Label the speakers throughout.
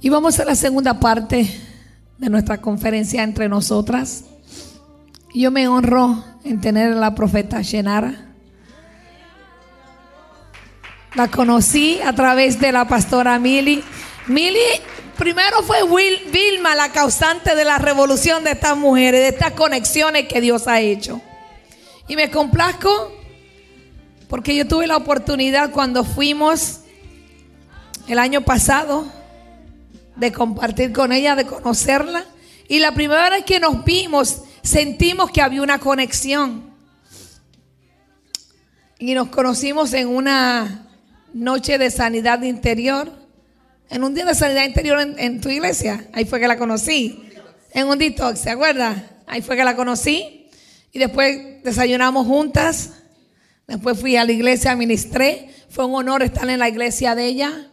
Speaker 1: Y vamos a la segunda parte de nuestra conferencia entre nosotras. Yo me honro en tener a la profeta Shenara. La conocí a través de la pastora Mili. Mili primero fue Vilma la causante de la revolución de estas mujeres, de estas conexiones que Dios ha hecho. Y me complazco porque yo tuve la oportunidad cuando fuimos el año pasado de compartir con ella, de conocerla. Y la primera vez que nos vimos, sentimos que había una conexión. Y nos conocimos en una noche de sanidad interior. En un día de sanidad interior en, tu iglesia. Ahí fue que la conocí. En un detox, ¿se acuerda? Ahí fue que la conocí. Y después desayunamos juntas. Después fui a la iglesia, ministré. Fue un honor estar en la iglesia de ella.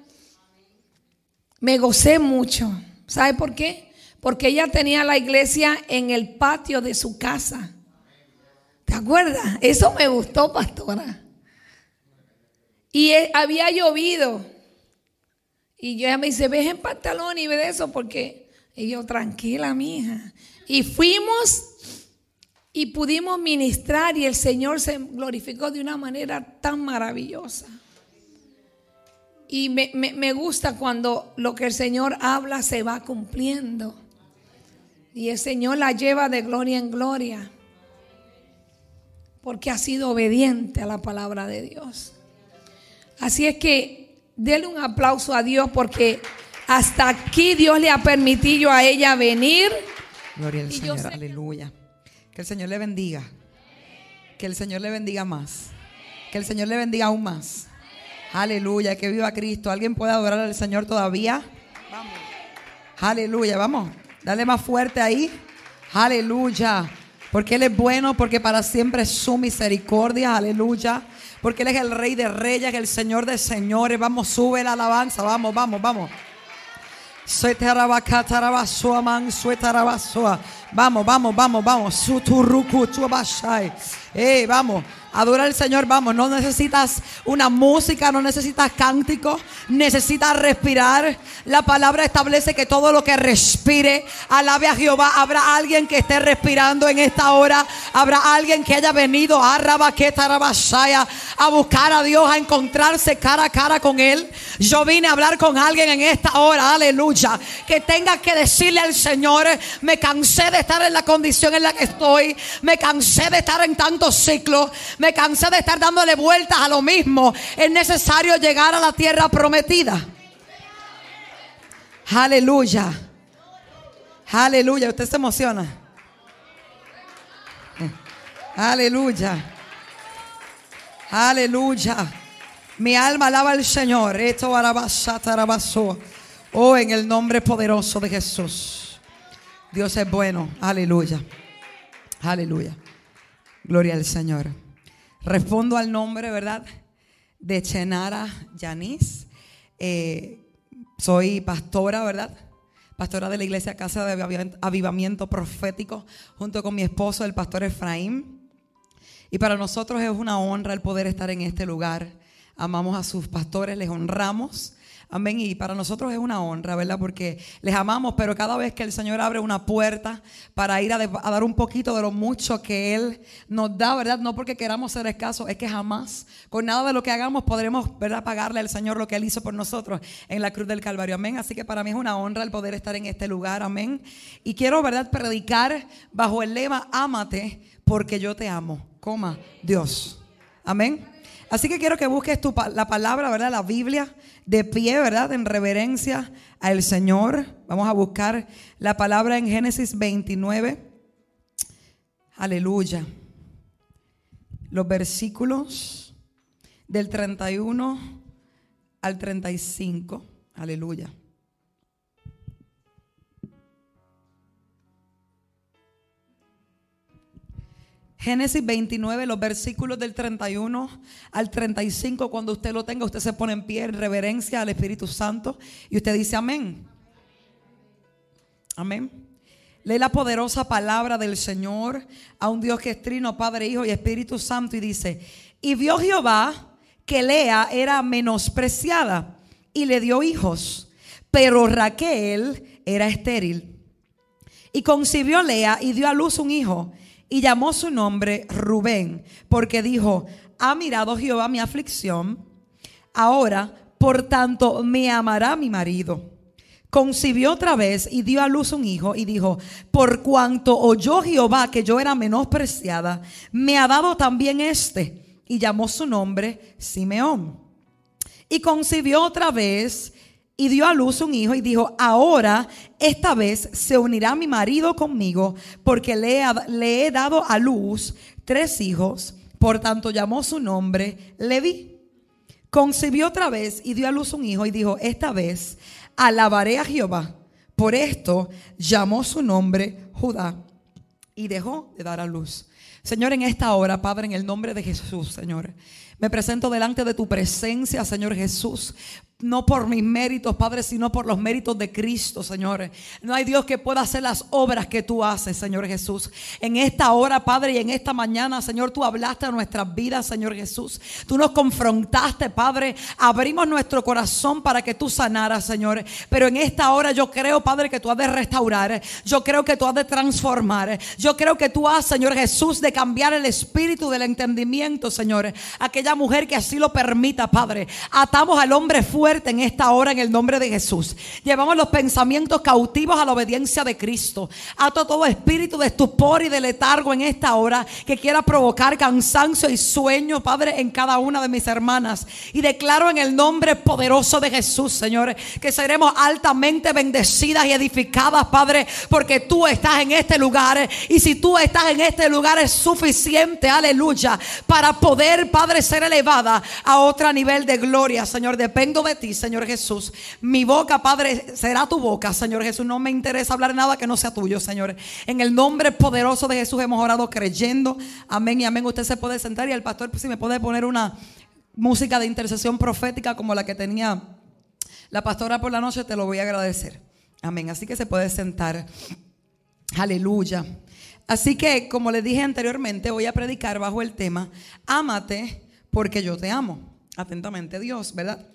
Speaker 1: Me gocé mucho. ¿Sabe por qué? Porque ella tenía la iglesia en el patio de su casa. ¿Te acuerdas? Eso me gustó, pastora. Y e, había llovido. Y ella me dice, ves en pantalón y ve eso porque... Y yo, tranquila, mija. Y fuimos y pudimos ministrar y el Señor se glorificó de una manera tan maravillosa. Y me, gusta cuando lo que el Señor habla se va cumpliendo. Y el Señor la lleva de gloria en gloria. Porque ha sido obediente a la palabra de Dios. Así es que denle un aplauso a Dios porque hasta aquí Dios le ha permitido a ella venir.
Speaker 2: Gloria al Señor, aleluya. Que el Señor le bendiga. Que el Señor le bendiga más. Que el Señor le bendiga aún más. Aleluya, que viva Cristo. ¿Alguien puede adorar al Señor todavía? Vamos. Aleluya, vamos. Dale más fuerte ahí. Aleluya. Porque Él es bueno, porque para siempre es su misericordia. Aleluya. Porque Él es el Rey de Reyes, el Señor de Señores. Vamos, sube la alabanza. Vamos, vamos, vamos. Vamos, vamos, vamos, vamos. Eh, vamos. Adora al Señor, vamos. No necesitas una música, no necesitas cántico, necesitas respirar. La palabra establece que todo lo que respire, alabe a Jehová. Habrá alguien que esté respirando en esta hora. Habrá alguien que haya venido a a buscar a Dios, a encontrarse cara a cara con Él. Yo vine a hablar con alguien en esta hora, aleluya. Que tenga que decirle al Señor, me cansé de estar en la condición en la que estoy. Me cansé de estar en tantos ciclos. Me cansé de estar dándole vueltas a lo mismo. Es necesario llegar a la tierra prometida. Aleluya. Aleluya. Usted se emociona. Aleluya. Aleluya. Mi alma alaba al Señor. Esto Oh, en el nombre poderoso de Jesús. Dios es bueno. Aleluya. Aleluya. Gloria al Señor. Respondo al nombre, ¿verdad? De Chenara Yanis. Eh, soy pastora, ¿verdad? Pastora de la iglesia Casa de Avivamiento Profético, junto con mi esposo, el pastor Efraín. Y para nosotros es una honra el poder estar en este lugar. Amamos a sus pastores, les honramos. Amén. Y para nosotros es una honra, ¿verdad? Porque les amamos, pero cada vez que el Señor abre una puerta para ir a, dar un poquito de lo mucho que Él nos da, ¿verdad? No porque queramos ser escasos, es que jamás, con nada de lo que hagamos, podremos, ¿verdad? Pagarle al Señor lo que Él hizo por nosotros en la cruz del Calvario. Amén. Así que para mí es una honra el poder estar en este lugar. Amén. Y quiero, ¿verdad? Predicar bajo el lema, ámate porque yo te amo. Coma, Dios. Amén. Así que quiero que busques tu, la palabra, ¿verdad? La Biblia de pie, ¿verdad? En reverencia al Señor. Vamos a buscar la palabra en Génesis 29. Aleluya. Los versículos del 31 al 35. Aleluya. Génesis 29, los versículos del 31 al 35, cuando usted lo tenga, usted se pone en pie en reverencia al Espíritu Santo y usted dice amén. Amén. Lee la poderosa palabra del Señor a un Dios que es trino, Padre, Hijo y Espíritu Santo y dice, y vio Jehová que Lea era menospreciada y le dio hijos. pero Raquel era estéril. Y concibió Lea y dio a luz un hijo y llamó su nombre Rubén, porque dijo, ha mirado Jehová mi aflicción, ahora por tanto me amará mi marido. Concibió otra vez y dio a luz un hijo y dijo, por cuanto oyó Jehová que yo era menospreciada, me ha dado también este. Y llamó su nombre Simeón. Y concibió otra vez y dio a luz un hijo y dijo, ahora esta vez se unirá mi marido conmigo porque le, he dado a luz tres hijos, por tanto llamó su nombre Leví. Concibió otra vez y dio a luz un hijo y dijo, esta vez alabaré a Jehová. Por esto llamó su nombre Judá y dejó de dar a luz. Señor, en esta hora, Padre, en el nombre de Jesús, Señor, me presento delante de tu presencia, Señor Jesús, no por mis méritos, Padre, sino por los méritos de Cristo, Señor. No hay Dios que pueda hacer las obras que tú haces, Señor Jesús. En esta hora, Padre, y en esta mañana, Señor, tú hablaste a nuestras vidas, Señor Jesús. Tú nos confrontaste, Padre. Abrimos nuestro corazón para que tú sanaras, Señor. Pero en esta hora yo creo, Padre, que tú has de restaurar. Yo creo que tú has de transformar. Yo creo que tú has, Señor Jesús, de cambiar el espíritu del entendimiento, Señor. Aquella mujer que así lo permita, Padre. Atamos al hombre fuerte en esta hora en el nombre de Jesús. Llevamos los pensamientos cautivos a la obediencia de Cristo. Ato todo espíritu de estupor y de letargo en esta hora que quiera provocar cansancio y sueño, Padre, en cada una de mis hermanas. Y declaro en el nombre poderoso de Jesús, Señor, que seremos altamente bendecidas y edificadas, Padre, porque tú estás en este lugar. Y si tú estás en este lugar es suficiente, aleluya, para poder, Padre, ser elevada a otro nivel de gloria, Señor. Dependo de ti, Señor Jesús. Mi boca, Padre, será tu boca, Señor Jesús. No me interesa hablar nada que no sea tuyo, Señor. En el nombre poderoso de Jesús hemos orado creyendo. Amén y amén. Usted se puede sentar y el pastor, pues, si me puede poner una música de intercesión profética como la que tenía la pastora por la noche, te lo voy a agradecer. Amén. Así que se puede sentar. Aleluya. Así que, como le dije anteriormente, voy a predicar bajo el tema, ámate porque yo te amo. Atentamente Dios, ¿verdad?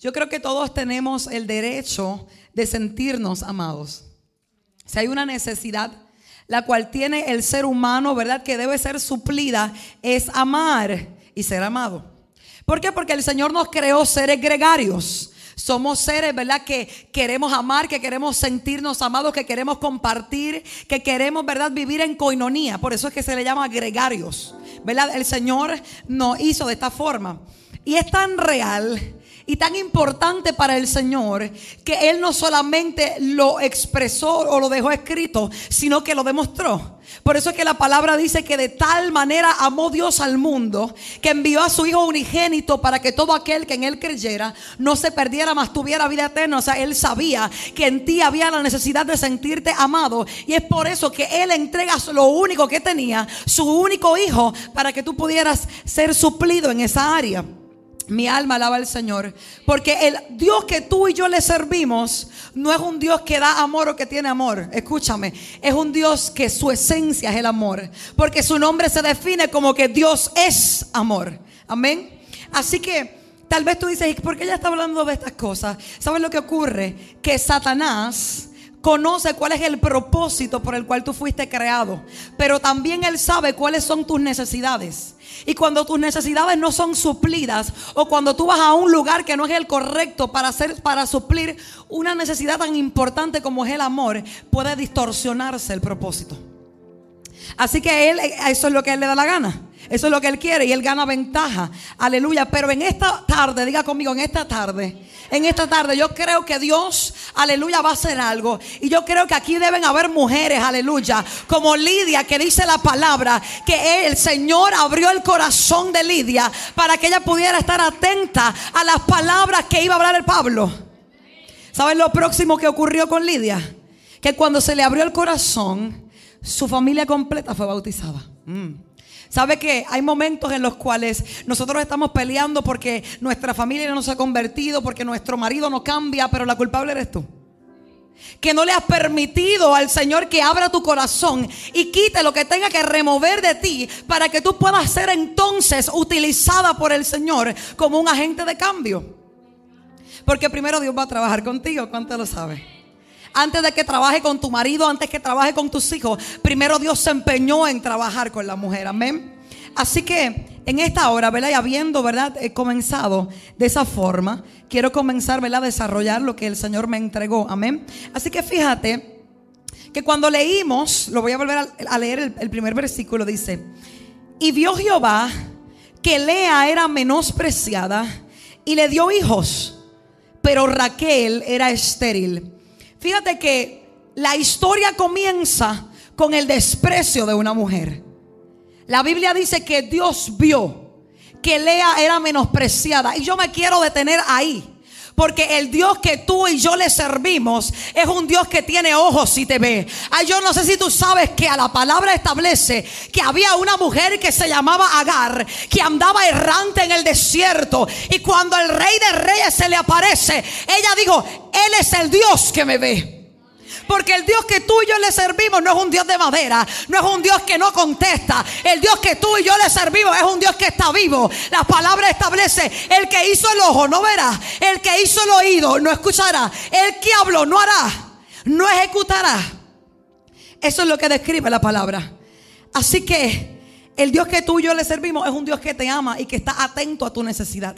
Speaker 2: Yo creo que todos tenemos el derecho de sentirnos amados. Si hay una necesidad, la cual tiene el ser humano, ¿verdad? Que debe ser suplida, es amar y ser amado. ¿Por qué? Porque el Señor nos creó seres gregarios. Somos seres, ¿verdad? Que queremos amar, que queremos sentirnos amados, que queremos compartir, que queremos, ¿verdad? Vivir en coinonía. Por eso es que se le llama gregarios, ¿verdad? El Señor nos hizo de esta forma. Y es tan real y tan importante para el Señor que Él no solamente lo expresó o lo dejó escrito, sino que lo demostró. Por eso es que la palabra dice que de tal manera amó Dios al mundo que envió a su Hijo unigénito para que todo aquel que en Él creyera no se perdiera, mas tuviera vida eterna. O sea, Él sabía que en ti había la necesidad de sentirte amado. Y es por eso que Él entrega lo único que tenía, su único Hijo, para que tú pudieras ser suplido en esa área. Mi alma alaba al Señor. Porque el Dios que tú y yo le servimos no es un Dios que da amor o que tiene amor. Escúchame. Es un Dios que su esencia es el amor. Porque su nombre se define como que Dios es amor. Amén. Así que tal vez tú dices, ¿por qué ella está hablando de estas cosas? ¿Sabes lo que ocurre? Que Satanás conoce cuál es el propósito por el cual tú fuiste creado, pero también Él sabe cuáles son tus necesidades. Y cuando tus necesidades no son suplidas o cuando tú vas a un lugar que no es el correcto para hacer para suplir una necesidad tan importante como es el amor, puede distorsionarse el propósito. Así que él eso es lo que él le da la gana. Eso es lo que él quiere y él gana ventaja. Aleluya, pero en esta tarde, diga conmigo, en esta tarde en esta tarde. Yo creo que Dios, aleluya, va a hacer algo. Y yo creo que aquí deben haber mujeres, aleluya, como Lidia, que dice la palabra, que el Señor abrió el corazón de Lidia para que ella pudiera estar atenta a las palabras que iba a hablar el Pablo. ¿Saben lo próximo que ocurrió con Lidia? Que cuando se le abrió el corazón, su familia completa fue bautizada. Mm. ¿Sabe que hay momentos en los cuales nosotros estamos peleando porque nuestra familia no se ha convertido, porque nuestro marido no cambia, pero la culpable eres tú? Que no le has permitido al Señor que abra tu corazón y quite lo que tenga que remover de ti para que tú puedas ser entonces utilizada por el Señor como un agente de cambio. Porque primero Dios va a trabajar contigo, ¿cuánto lo sabe? Antes de que trabaje con tu marido, antes que trabaje con tus hijos, primero Dios se empeñó en trabajar con la mujer, amén. Así que en esta hora, ¿verdad? Y habiendo, ¿verdad? He comenzado de esa forma, quiero comenzar, ¿verdad? A desarrollar lo que el Señor me entregó, amén. Así que fíjate que cuando leímos, lo voy a volver a, leer el primer versículo, dice, y vio Jehová que Lea era menospreciada y le dio hijos, pero Raquel era estéril. Fíjate que la historia comienza con el desprecio de una mujer. La Biblia dice que Dios vio que Lea era menospreciada y yo me quiero detener ahí. Porque el Dios que tú y yo le servimos es un Dios que tiene ojos y te ve. Ay, yo no sé si tú sabes que a la palabra establece que había una mujer que se llamaba Agar, que andaba errante en el desierto. Y cuando el rey de reyes se le aparece, ella dijo, Él es el Dios que me ve. Porque el Dios que tú y yo le servimos no es un Dios de madera, no es un Dios que no contesta. El Dios que tú y yo le servimos es un Dios que está vivo. La palabra establece, el que hizo el ojo no verá, el que hizo el oído no escuchará, el que habló no hará, no ejecutará. Eso es lo que describe la palabra. Así que el Dios que tú y yo le servimos es un Dios que te ama y que está atento a tu necesidad.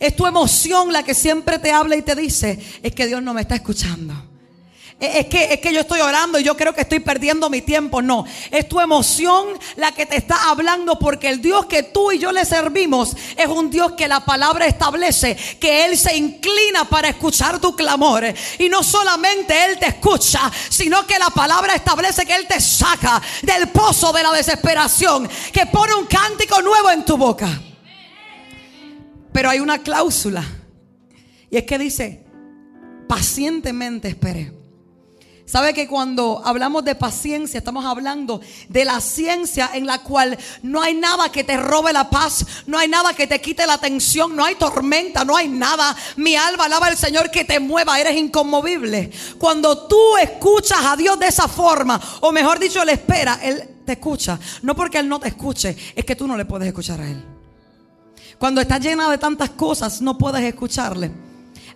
Speaker 2: Es tu emoción la que siempre te habla y te dice, es que Dios no me está escuchando. Es que, es que yo estoy orando y yo creo que estoy perdiendo mi tiempo. No, es tu emoción la que te está hablando porque el Dios que tú y yo le servimos es un Dios que la palabra establece que Él se inclina para escuchar tu clamor. Y no solamente Él te escucha, sino que la palabra establece que Él te saca del pozo de la desesperación, que pone un cántico nuevo en tu boca. Pero hay una cláusula. Y es que dice, pacientemente espere. ¿Sabe que cuando hablamos de paciencia estamos hablando de la ciencia en la cual no hay nada que te robe la paz, no hay nada que te quite la atención, no hay tormenta, no hay nada. Mi alma alaba al Señor que te mueva, eres inconmovible. Cuando tú escuchas a Dios de esa forma, o mejor dicho, Él espera, Él te escucha. No porque Él no te escuche, es que tú no le puedes escuchar a Él. Cuando estás llena de tantas cosas, no puedes escucharle.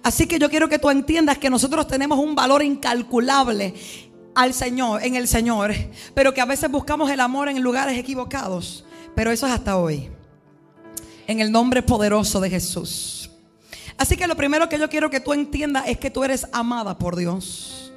Speaker 2: Así que yo quiero que tú entiendas que nosotros tenemos un valor incalculable al Señor, en el Señor, pero que a veces buscamos el amor en lugares equivocados. Pero eso es hasta hoy. En el nombre poderoso de Jesús. Así que lo primero que yo quiero que tú entiendas es que tú eres amada por Dios.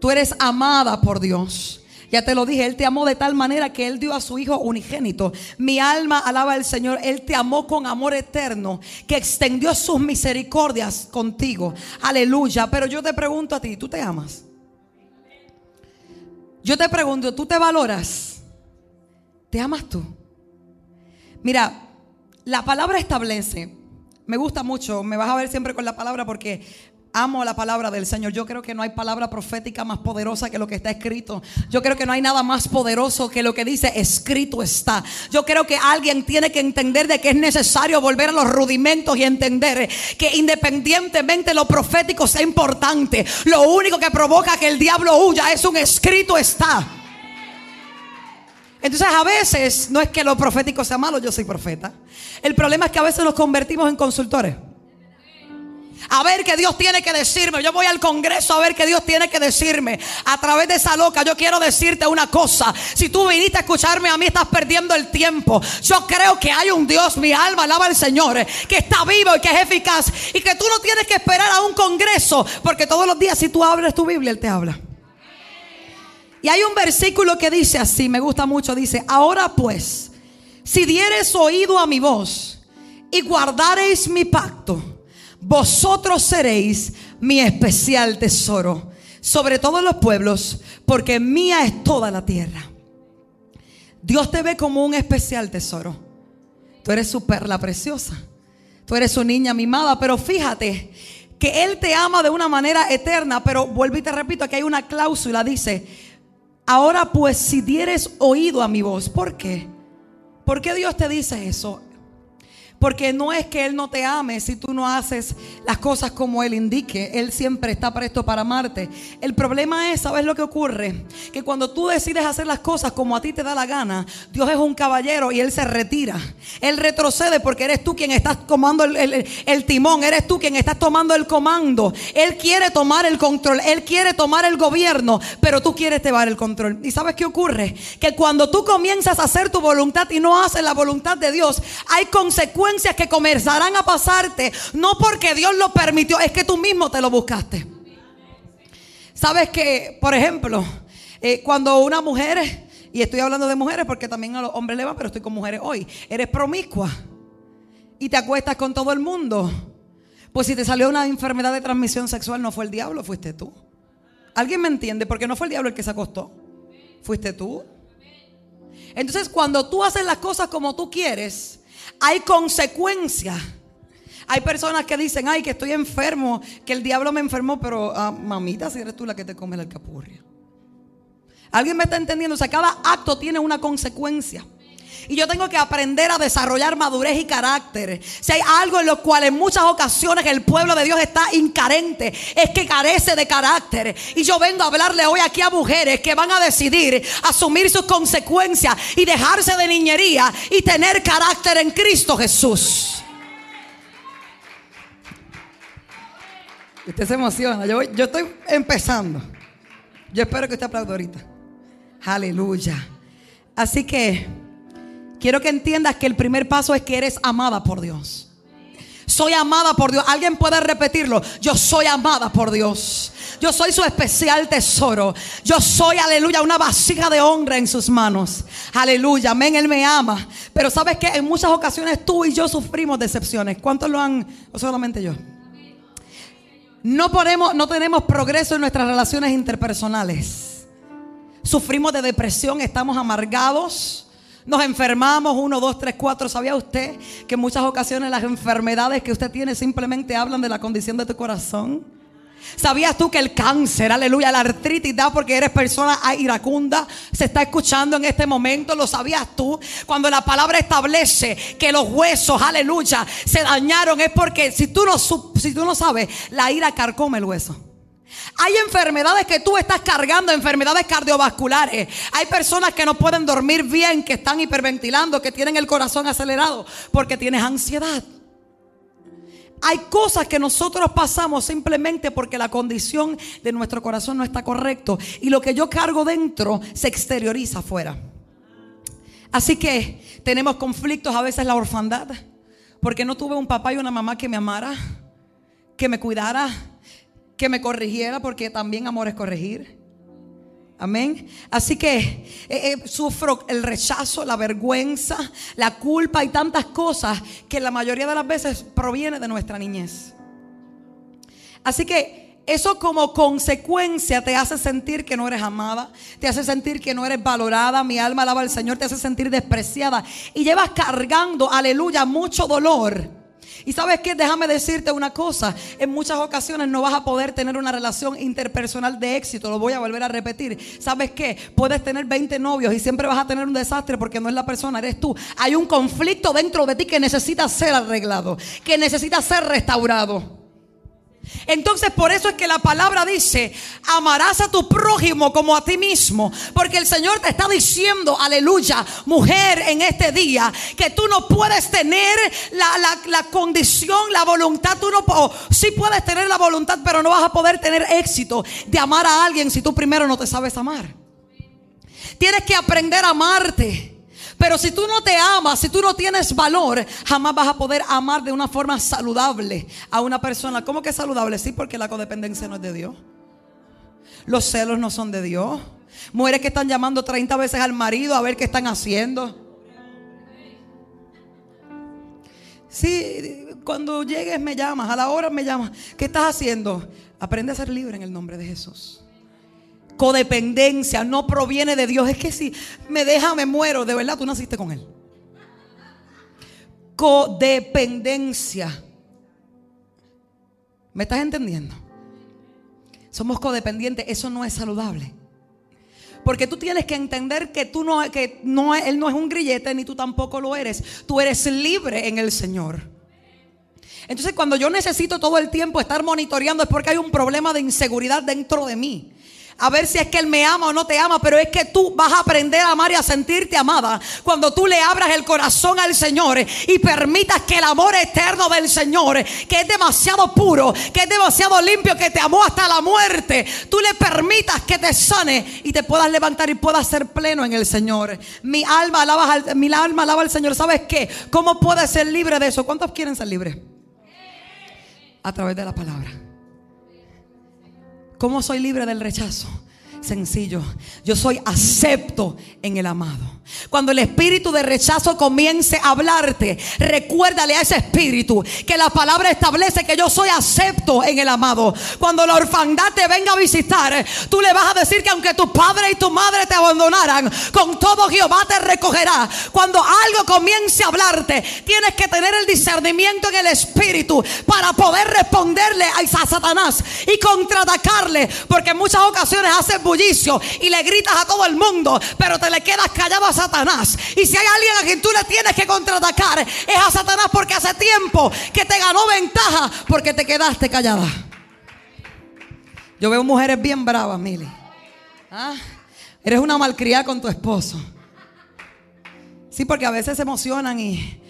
Speaker 2: Tú eres amada por Dios. Ya te lo dije, Él te amó de tal manera que Él dio a su Hijo unigénito. Mi alma alaba al Señor. Él te amó con amor eterno, que extendió sus misericordias contigo. Aleluya. Pero yo te pregunto a ti, ¿tú te amas? Yo te pregunto, ¿tú te valoras? ¿Te amas tú? Mira, la palabra establece, me gusta mucho, me vas a ver siempre con la palabra porque Amo la palabra del Señor. Yo creo que no hay palabra profética más poderosa que lo que está escrito. Yo creo que no hay nada más poderoso que lo que dice escrito está. Yo creo que alguien tiene que entender de que es necesario volver a los rudimentos y entender que independientemente lo profético sea importante, lo único que provoca que el diablo huya es un escrito está. Entonces a veces no es que lo profético sea malo, yo soy profeta. El problema es que a veces nos convertimos en consultores a ver qué Dios tiene que decirme. Yo voy al Congreso a ver qué Dios tiene que decirme. A través de esa loca, yo quiero decirte una cosa. Si tú viniste a escucharme a mí, estás perdiendo el tiempo. Yo creo que hay un Dios, mi alma alaba al Señor, que está vivo y que es eficaz. Y que tú no tienes que esperar a un Congreso, porque todos los días si tú abres tu Biblia, Él te habla. Y hay un versículo que dice así, me gusta mucho, dice, ahora pues, si dieres oído a mi voz y guardareis mi pacto, vosotros seréis mi especial tesoro sobre todos los pueblos, porque mía es toda la tierra. Dios te ve como un especial tesoro. Tú eres su perla preciosa. Tú eres su niña mimada, pero fíjate que Él te ama de una manera eterna, pero vuelvo y te repito, que hay una cláusula, dice, ahora pues si dieres oído a mi voz, ¿por qué? ¿Por qué Dios te dice eso? Porque no es que Él no te ame si tú no haces las cosas como Él indique. Él siempre está presto para amarte. El problema es, ¿sabes lo que ocurre? Que cuando tú decides hacer las cosas como a ti te da la gana, Dios es un caballero y Él se retira. Él retrocede porque eres tú quien estás tomando el, timón. Eres tú quien estás tomando el comando. Él quiere tomar el control. Él quiere tomar el gobierno. Pero tú quieres llevar el control. ¿Y sabes qué ocurre? Que cuando tú comienzas a hacer tu voluntad y no haces la voluntad de Dios, hay consecuencias que comenzarán a pasarte, no porque Dios lo permitió, es que tú mismo te lo buscaste. Sabes que, por ejemplo, eh, cuando una mujer, y estoy hablando de mujeres porque también a los hombres le va, pero estoy con mujeres hoy, eres promiscua y te acuestas con todo el mundo, pues si te salió una enfermedad de transmisión sexual, no fue el diablo, fuiste tú. ¿Alguien me entiende? Porque no fue el diablo el que se acostó, fuiste tú. Entonces, cuando tú haces las cosas como tú quieres, hay consecuencias. Hay personas que dicen, ay, que estoy enfermo, que el diablo me enfermó, pero ah, mamita, si eres tú la que te come la alcapurria. ¿Alguien me está entendiendo? O sea, cada acto tiene una consecuencia. Y yo tengo que aprender a desarrollar madurez y carácter. Si hay algo en lo cual en muchas ocasiones el pueblo de Dios está incarente, es que carece de carácter. Y yo vengo a hablarle hoy aquí a mujeres que van a decidir asumir sus consecuencias y dejarse de niñería y tener carácter en Cristo Jesús. Usted se emociona. Yo, yo estoy empezando. Yo espero que usted aplaude ahorita. Aleluya. Así que quiero que entiendas que el primer paso es que eres amada por Dios. Soy amada por Dios. Alguien puede repetirlo. Yo soy amada por Dios. Yo soy su especial tesoro. Yo soy, aleluya, una vasija de honra en sus manos. Aleluya, amén, Él me ama. Pero sabes que en muchas ocasiones tú y yo sufrimos decepciones. ¿Cuántos lo han? O solamente yo. No, podemos, no tenemos progreso en nuestras relaciones interpersonales. Sufrimos de depresión, estamos amargados. Nos enfermamos, uno, dos, tres, cuatro. ¿Sabía usted que en muchas ocasiones las enfermedades que usted tiene simplemente hablan de la condición de tu corazón? ¿Sabías tú que el cáncer, aleluya, la artritis da porque eres persona iracunda? Se está escuchando en este momento, ¿lo sabías tú? Cuando la palabra establece que los huesos, aleluya, se dañaron es porque si tú no, si tú no sabes, la ira carcome el hueso. Hay enfermedades que tú estás cargando, enfermedades cardiovasculares. Hay personas que no pueden dormir bien, que están hiperventilando, que tienen el corazón acelerado porque tienes ansiedad. Hay cosas que nosotros pasamos simplemente porque la condición de nuestro corazón no está correcto y lo que yo cargo dentro se exterioriza afuera. Así que tenemos conflictos a veces la orfandad, porque no tuve un papá y una mamá que me amara, que me cuidara, que me corrigiera, porque también amor es corregir. Amén. Así que eh, eh, sufro el rechazo, la vergüenza, la culpa y tantas cosas que la mayoría de las veces proviene de nuestra niñez. Así que eso como consecuencia te hace sentir que no eres amada, te hace sentir que no eres valorada, mi alma alaba al Señor, te hace sentir despreciada y llevas cargando, aleluya, mucho dolor y sabes qué, déjame decirte una cosa, en muchas ocasiones no vas a poder tener una relación interpersonal de éxito, lo voy a volver a repetir. ¿Sabes qué? Puedes tener 20 novios y siempre vas a tener un desastre porque no es la persona, eres tú. Hay un conflicto dentro de ti que necesita ser arreglado, que necesita ser restaurado. Entonces por eso es que la palabra dice, amarás a tu prójimo como a ti mismo. Porque el Señor te está diciendo, aleluya, mujer en este día, que tú no puedes tener la, condición, la voluntad, tú no, sí puedes tener la voluntad, pero no vas a poder tener éxito de amar a alguien si tú primero no te sabes amar. Tienes que aprender a amarte. Pero si tú no te amas, si tú no tienes valor, jamás vas a poder amar de una forma saludable a una persona. ¿Cómo que saludable? Sí, porque la codependencia no es de Dios. Los celos no son de Dios. Mujeres que están llamando 30 veces al marido a ver qué están haciendo. Sí, cuando llegues me llamas, a la hora me llamas. ¿Qué estás haciendo? Aprende a ser libre en el nombre de Jesús. Codependencia no proviene de Dios. Es que si me deja, me muero. De verdad, tú naciste con Él. Codependencia. ¿Me estás entendiendo? Somos codependientes. Eso no es saludable. Porque tú tienes que entender que tú no, que no, él no es un grillete ni tú tampoco lo eres. Tú eres libre en el Señor. Entonces cuando yo necesito todo el tiempo estar monitoreando es porque hay un problema de inseguridad dentro de mí a ver si es que Él me ama o no te ama, pero es que tú vas a aprender a amar y a sentirte amada cuando tú le abras el corazón al Señor y permitas que el amor eterno del Señor, que es demasiado puro, que es demasiado limpio, que te amó hasta la muerte, tú le permitas que te sane y te puedas levantar y puedas ser pleno en el Señor. Mi alma alaba al, mi alma al Señor. ¿Sabes qué? ¿Cómo puedes ser libre de eso? ¿Cuántos quieren ser libres? A través de la palabra. ¿Cómo soy libre del rechazo? Sencillo, yo soy acepto en el amado. Cuando el espíritu de rechazo comience a hablarte, recuérdale a ese espíritu que la palabra establece que yo soy acepto en el amado. Cuando la orfandad te venga a visitar, tú le vas a decir que aunque tu padre y tu madre te abandonaran, con todo Jehová te recogerá. Cuando algo comience a hablarte, tienes que tener el discernimiento en el espíritu para poder responderle a Satanás y contraatacarle, porque en muchas ocasiones haces bullicio y le gritas a todo el mundo, pero te le quedas callado a Satanás. Y si hay alguien a quien tú le tienes que contraatacar, es a Satanás porque hace tiempo que te ganó ventaja porque te quedaste callada. Yo veo mujeres bien bravas, Mili. ¿Ah? Eres una malcriada con tu esposo. Sí, porque a veces se emocionan y.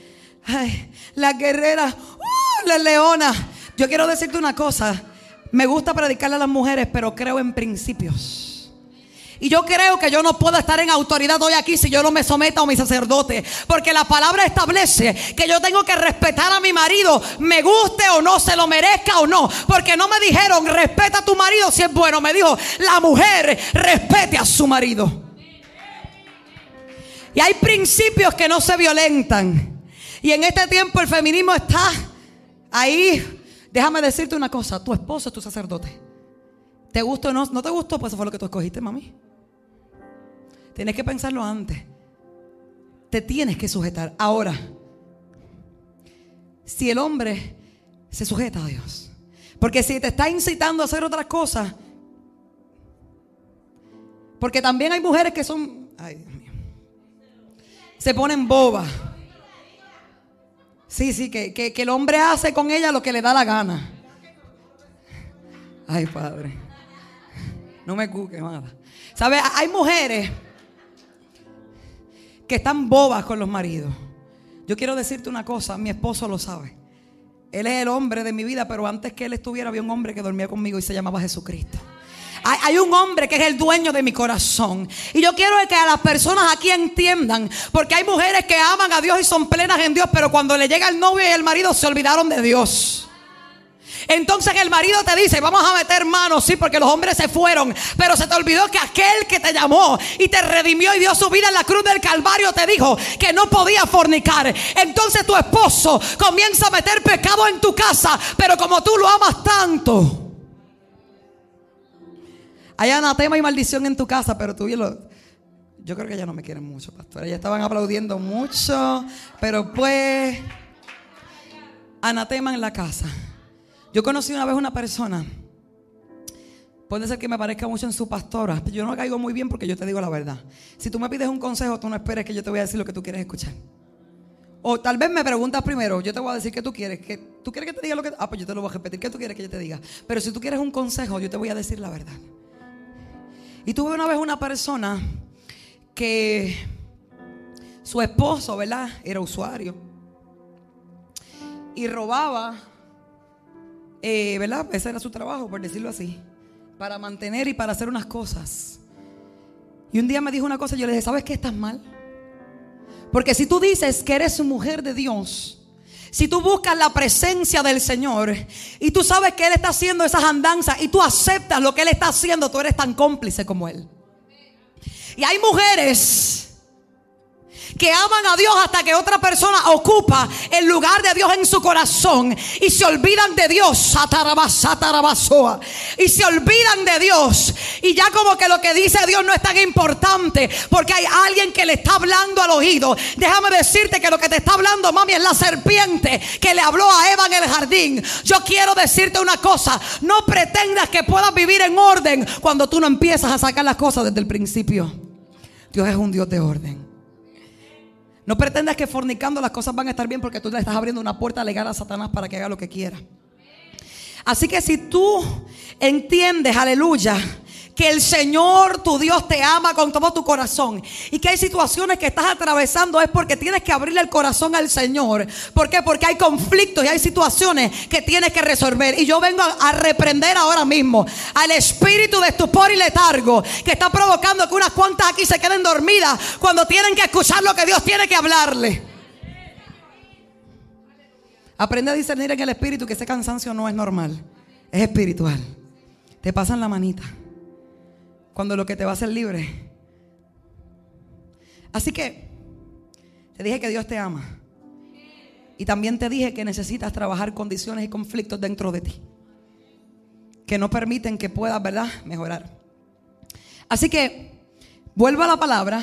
Speaker 2: La guerrera, ¡uh! la leona. Yo quiero decirte una cosa. Me gusta predicarle a las mujeres, pero creo en principios. Y yo creo que yo no puedo estar en autoridad hoy aquí si yo no me someto a mi sacerdote. Porque la palabra establece que yo tengo que respetar a mi marido, me guste o no, se lo merezca o no. Porque no me dijeron, respeta a tu marido si es bueno. Me dijo, la mujer respete a su marido. Y hay principios que no se violentan. Y en este tiempo el feminismo está ahí. Déjame decirte una cosa, tu esposo es tu sacerdote. ¿Te gustó o no? ¿No te gustó? Pues eso fue lo que tú escogiste, mami. Tienes que pensarlo antes. Te tienes que sujetar. Ahora, si el hombre se sujeta a Dios, porque si te está incitando a hacer otras cosas, porque también hay mujeres que son, ay Dios mío, se ponen bobas. Sí, sí, que, que, que el hombre hace con ella lo que le da la gana. Ay, Padre. No me cuque, nada. ¿Sabe? Hay mujeres que están bobas con los maridos. Yo quiero decirte una cosa, mi esposo lo sabe. Él es el hombre de mi vida, pero antes que él estuviera había un hombre que dormía conmigo y se llamaba Jesucristo. Hay, un hombre que es el dueño de mi corazón. Y yo quiero que a las personas aquí entiendan, porque hay mujeres que aman a Dios y son plenas en Dios, pero cuando le llega el novio y el marido se olvidaron de Dios. Entonces el marido te dice, vamos a meter manos, sí, porque los hombres se fueron, pero se te olvidó que aquel que te llamó y te redimió y dio su vida en la cruz del Calvario te dijo que no podía fornicar. Entonces tu esposo comienza a meter pecado en tu casa, pero como tú lo amas tanto. Hay anatema y maldición en tu casa, pero tú y lo... Yo creo que ya no me quieren mucho, pastor. Ya estaban aplaudiendo mucho, pero pues... Anatema en la casa. Yo conocí una vez una persona. Puede ser que me parezca mucho en su pastora. Yo no caigo muy bien porque yo te digo la verdad. Si tú me pides un consejo, tú no esperes que yo te voy a decir lo que tú quieres escuchar. O tal vez me preguntas primero, yo te voy a decir qué tú quieres. Que, ¿Tú quieres que te diga lo que.? Ah, pues yo te lo voy a repetir. ¿Qué tú quieres que yo te diga? Pero si tú quieres un consejo, yo te voy a decir la verdad. Y tuve una vez una persona que su esposo, ¿verdad? Era usuario. Y robaba eh, ¿verdad? Ese era su trabajo, por decirlo así, para mantener y para hacer unas cosas. Y un día me dijo una cosa yo le dije, ¿sabes qué estás mal? Porque si tú dices que eres mujer de Dios, si tú buscas la presencia del Señor y tú sabes que Él está haciendo esas andanzas y tú aceptas lo que Él está haciendo, tú eres tan cómplice como Él. Y hay mujeres que aman a Dios hasta que otra persona ocupa el lugar de Dios en su corazón y se olvidan de Dios, y se olvidan de Dios y ya como que lo que dice Dios no es tan importante porque hay alguien que le está hablando al oído. Déjame decirte que lo que te está hablando, mami, es la serpiente que le habló a Eva en el jardín. Yo quiero decirte una cosa, no pretendas que puedas vivir en orden cuando tú no empiezas a sacar las cosas desde el principio. Dios es un Dios de orden. No pretendas que fornicando las cosas van a estar bien porque tú le estás abriendo una puerta legal a Satanás para que haga lo que quiera. Así que si tú entiendes, aleluya, que el Señor, tu Dios, te ama con todo tu corazón. Y que hay situaciones que estás atravesando es porque tienes que abrirle el corazón al Señor. ¿Por qué? Porque hay conflictos y hay situaciones que tienes que resolver. Y yo vengo a, reprender ahora mismo al espíritu de estupor y letargo que está provocando que unas cuantas aquí se queden dormidas cuando tienen que escuchar lo que Dios tiene que hablarle. Aprende a discernir en el espíritu que ese cansancio no es normal, es espiritual. Te pasan la manita cuando lo que te va a hacer libre. Así que te dije que Dios te ama. Y también te dije que necesitas trabajar condiciones y conflictos dentro de ti. Que no permiten que puedas, ¿verdad?, mejorar. Así que vuelvo a la palabra.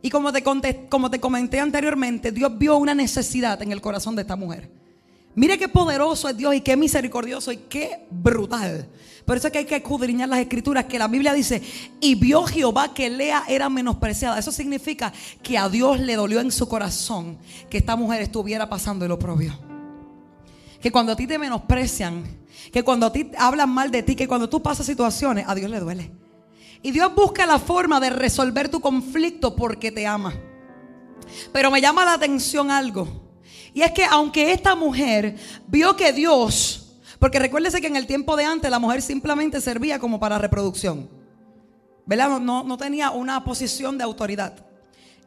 Speaker 2: Y como te, como te comenté anteriormente, Dios vio una necesidad en el corazón de esta mujer. Mire qué poderoso es Dios y qué misericordioso y qué brutal. Por eso es que hay que escudriñar las escrituras, que la Biblia dice, y vio Jehová que Lea era menospreciada. Eso significa que a Dios le dolió en su corazón que esta mujer estuviera pasando el oprobio. Que cuando a ti te menosprecian, que cuando a ti hablan mal de ti, que cuando tú pasas situaciones, a Dios le duele. Y Dios busca la forma de resolver tu conflicto porque te ama. Pero me llama la atención algo. Y es que aunque esta mujer vio que Dios, porque recuérdese que en el tiempo de antes la mujer simplemente servía como para reproducción, ¿verdad? No, tenía una posición de autoridad.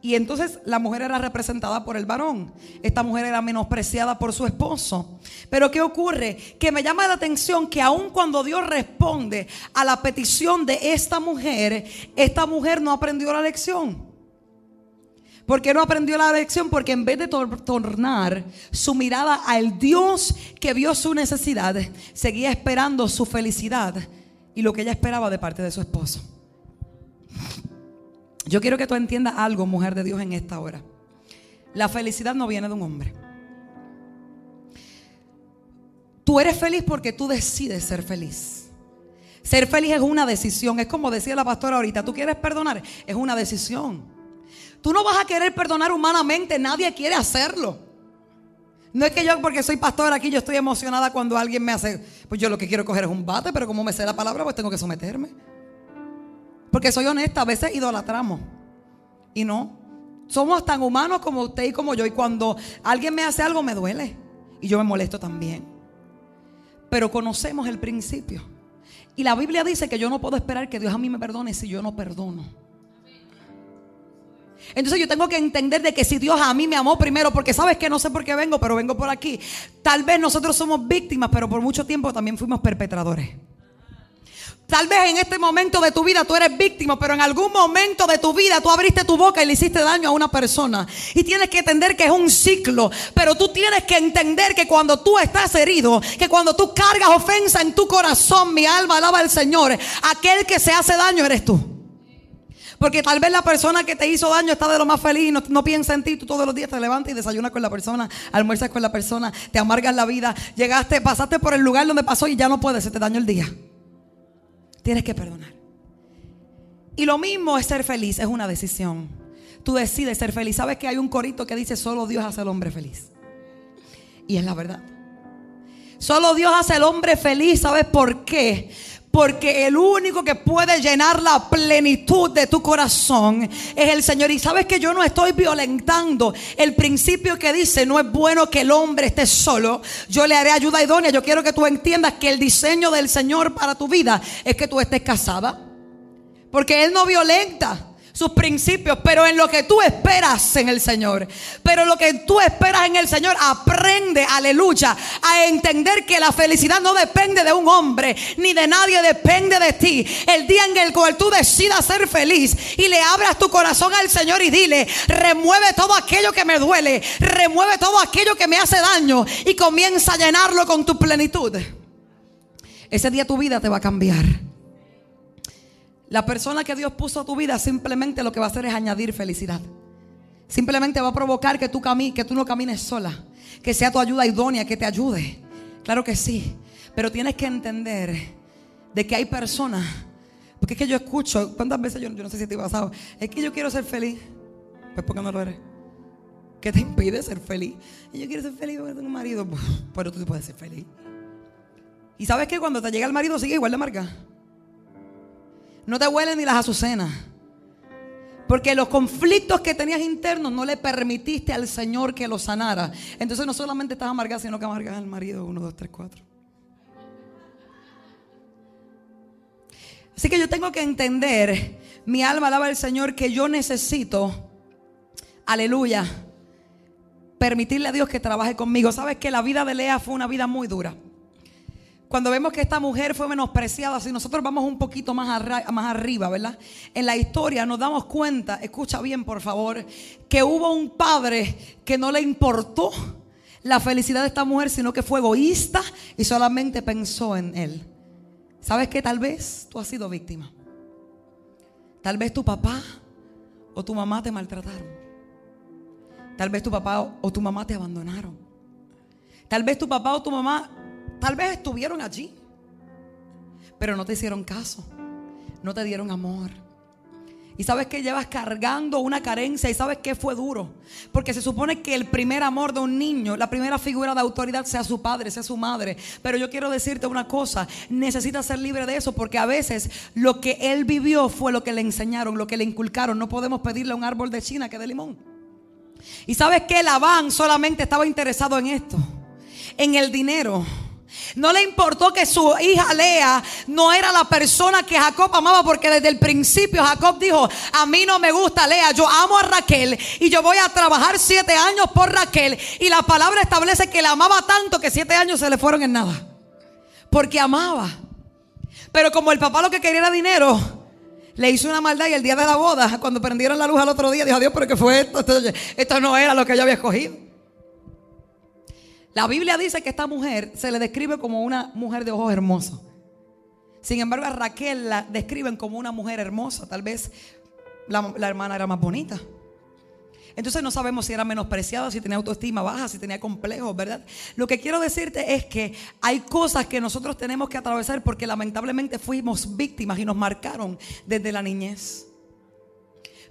Speaker 2: Y entonces la mujer era representada por el varón. Esta mujer era menospreciada por su esposo. Pero ¿qué ocurre? Que me llama la atención que aun cuando Dios responde a la petición de esta mujer, esta mujer no aprendió la lección. ¿Por qué no aprendió la lección? Porque en vez de tornar su mirada al Dios que vio su necesidad, seguía esperando su felicidad y lo que ella esperaba de parte de su esposo. Yo quiero que tú entiendas algo, mujer de Dios, en esta hora. La felicidad no viene de un hombre. Tú eres feliz porque tú decides ser feliz. Ser feliz es una decisión. Es como decía la pastora ahorita, tú quieres perdonar, es una decisión. Tú no vas a querer perdonar humanamente, nadie quiere hacerlo. No es que yo, porque soy pastor aquí, yo estoy emocionada cuando alguien me hace, pues yo lo que quiero coger es un bate, pero como me sé la palabra, pues tengo que someterme. Porque soy honesta, a veces idolatramos. Y no. Somos tan humanos como usted y como yo. Y cuando alguien me hace algo, me duele. Y yo me molesto también. Pero conocemos el principio. Y la Biblia dice que yo no puedo esperar que Dios a mí me perdone si yo no perdono. Entonces yo tengo que entender de que si Dios a mí me amó primero, porque sabes que no sé por qué vengo, pero vengo por aquí. Tal vez nosotros somos víctimas, pero por mucho tiempo también fuimos perpetradores. Tal vez en este momento de tu vida tú eres víctima, pero en algún momento de tu vida tú abriste tu boca y le hiciste daño a una persona. Y tienes que entender que es un ciclo, pero tú tienes que entender que cuando tú estás herido, que cuando tú cargas ofensa en tu corazón, mi alma alaba al Señor, aquel que se hace daño eres tú. Porque tal vez la persona que te hizo daño está de lo más feliz y no, piensa en ti. Tú todos los días te levantas y desayunas con la persona, almuerzas con la persona, te amargas la vida. Llegaste, pasaste por el lugar donde pasó y ya no puedes, se te dañó el día. Tienes que perdonar. Y lo mismo es ser feliz, es una decisión. Tú decides ser feliz. ¿Sabes que hay un corito que dice solo Dios hace al hombre feliz? Y es la verdad. Solo Dios hace al hombre feliz. ¿Sabes por qué? Porque el único que puede llenar la plenitud de tu corazón es el Señor. Y sabes que yo no estoy violentando el principio que dice no es bueno que el hombre esté solo. Yo le haré ayuda idónea. Yo quiero que tú entiendas que el diseño del Señor para tu vida es que tú estés casada. Porque Él no violenta sus principios, pero en lo que tú esperas en el Señor. Pero lo que tú esperas en el Señor, aprende, aleluya, a entender que la felicidad no depende de un hombre, ni de nadie, depende de ti. El día en el cual tú decidas ser feliz y le abras tu corazón al Señor y dile, remueve todo aquello que me duele, remueve todo aquello que me hace daño y comienza a llenarlo con tu plenitud. Ese día tu vida te va a cambiar. La persona que Dios puso a tu vida simplemente lo que va a hacer es añadir felicidad. Simplemente va a provocar que tú, que tú no camines sola. Que sea tu ayuda idónea, que te ayude. Claro que sí. Pero tienes que entender de que hay personas. Porque es que yo escucho, ¿cuántas veces yo, no sé si te he pasado? Es que yo quiero ser feliz. Pues ¿por qué no lo eres? ¿Qué te impide ser feliz? Y yo quiero ser feliz porque tengo un marido. Pero tú puedes ser feliz. Y sabes que cuando te llega el marido sigue igual de marca. No te huelen ni las azucenas. Porque los conflictos que tenías internos no le permitiste al Señor que los sanara. Entonces no solamente estás amargada, sino que amargas al marido. Uno, dos, tres, cuatro. Así que yo tengo que entender, mi alma alaba al Señor, que yo necesito, aleluya, permitirle a Dios que trabaje conmigo. Sabes que la vida de Lea fue una vida muy dura. Cuando vemos que esta mujer fue menospreciada, si nosotros vamos un poquito más, arriba, ¿verdad? En la historia nos damos cuenta, escucha bien por favor, que hubo un padre que no le importó la felicidad de esta mujer, sino que fue egoísta y solamente pensó en él. ¿Sabes que Tal vez tú has sido víctima. Tal vez tu papá o tu mamá te maltrataron. Tal vez tu papá o tu mamá te abandonaron. Tal vez tu papá o tu mamá Tal vez estuvieron allí, pero no te hicieron caso, no te dieron amor. Y sabes que llevas cargando una carencia y sabes que fue duro. Porque se supone que el primer amor de un niño, la primera figura de autoridad sea su padre, sea su madre. Pero yo quiero decirte una cosa, necesitas ser libre de eso porque a veces lo que él vivió fue lo que le enseñaron, lo que le inculcaron. No podemos pedirle a un árbol de China que de limón. Y sabes que Labán solamente estaba interesado en esto, en el dinero. No le importó que su hija Lea no era la persona que Jacob amaba porque desde el principio Jacob dijo, a mí no me gusta Lea, yo amo a Raquel y yo voy a trabajar siete años por Raquel. Y la palabra establece que la amaba tanto que siete años se le fueron en nada. Porque amaba. Pero como el papá lo que quería era dinero, le hizo una maldad y el día de la boda, cuando prendieron la luz al otro día, dijo, Dios, pero ¿qué fue esto? Esto no era lo que yo había escogido. La Biblia dice que esta mujer se le describe como una mujer de ojos hermosos. Sin embargo, a Raquel la describen como una mujer hermosa. Tal vez la, hermana era más bonita. Entonces no sabemos si era menospreciada, si tenía autoestima baja, si tenía complejos, ¿verdad? Lo que quiero decirte es que hay cosas que nosotros tenemos que atravesar porque lamentablemente fuimos víctimas y nos marcaron desde la niñez.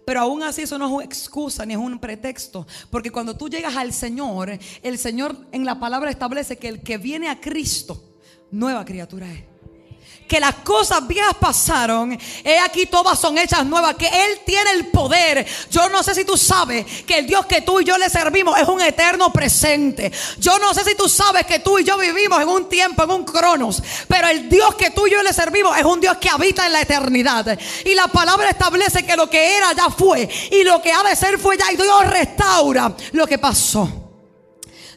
Speaker 2: Pero aún así eso no es una excusa ni es un pretexto. Porque cuando tú llegas al Señor, el Señor en la palabra establece que el que viene a Cristo, nueva criatura es que las cosas viejas pasaron, he aquí todas son hechas nuevas, que Él tiene el poder. Yo no sé si tú sabes que el Dios que tú y yo le servimos es un eterno presente. Yo no sé si tú sabes que tú y yo vivimos en un tiempo, en un cronos, pero el Dios que tú y yo le servimos es un Dios que habita en la eternidad. Y la palabra establece que lo que era ya fue y lo que ha de ser fue ya y Dios restaura lo que pasó.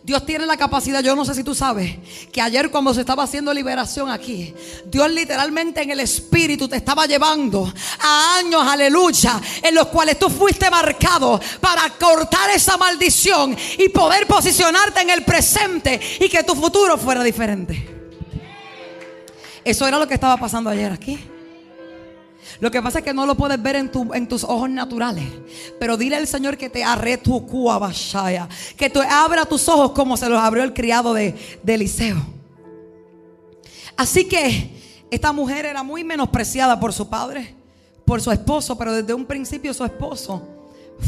Speaker 2: Dios tiene la capacidad, yo no sé si tú sabes, que ayer cuando se estaba haciendo liberación aquí, Dios literalmente en el Espíritu te estaba llevando a años, aleluya, en los cuales tú fuiste marcado para cortar esa maldición y poder posicionarte en el presente y que tu futuro fuera diferente. Eso era lo que estaba pasando ayer aquí. Lo que pasa es que no lo puedes ver en, tu, en tus ojos naturales. Pero dile al Señor que te arre tu cuabashaya. Que te abra tus ojos como se los abrió el criado de, de Eliseo. Así que esta mujer era muy menospreciada por su padre, por su esposo. Pero desde un principio su esposo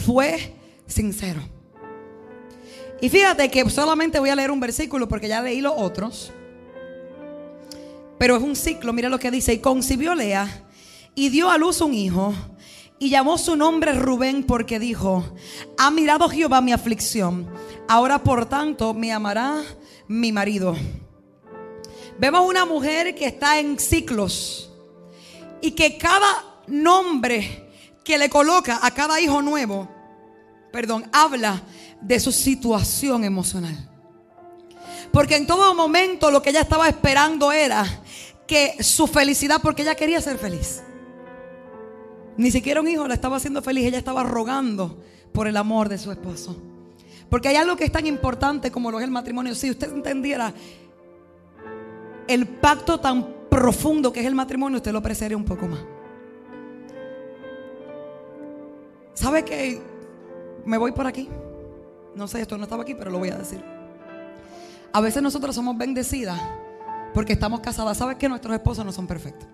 Speaker 2: fue sincero. Y fíjate que solamente voy a leer un versículo porque ya leí los otros. Pero es un ciclo, mira lo que dice. Y concibió Lea y dio a luz un hijo y llamó su nombre Rubén porque dijo, ha mirado Jehová mi aflicción, ahora por tanto me amará mi marido. Vemos una mujer que está en ciclos y que cada nombre que le coloca a cada hijo nuevo, perdón, habla de su situación emocional. Porque en todo momento lo que ella estaba esperando era que su felicidad, porque ella quería ser feliz. Ni siquiera un hijo la estaba haciendo feliz, ella estaba rogando por el amor de su esposo. Porque hay algo que es tan importante como lo es el matrimonio. Si usted entendiera el pacto tan profundo que es el matrimonio, usted lo apreciaría un poco más. ¿Sabe que me voy por aquí? No sé, esto no estaba aquí, pero lo voy a decir. A veces nosotros somos bendecidas porque estamos casadas. ¿Sabes que nuestros esposos no son perfectos?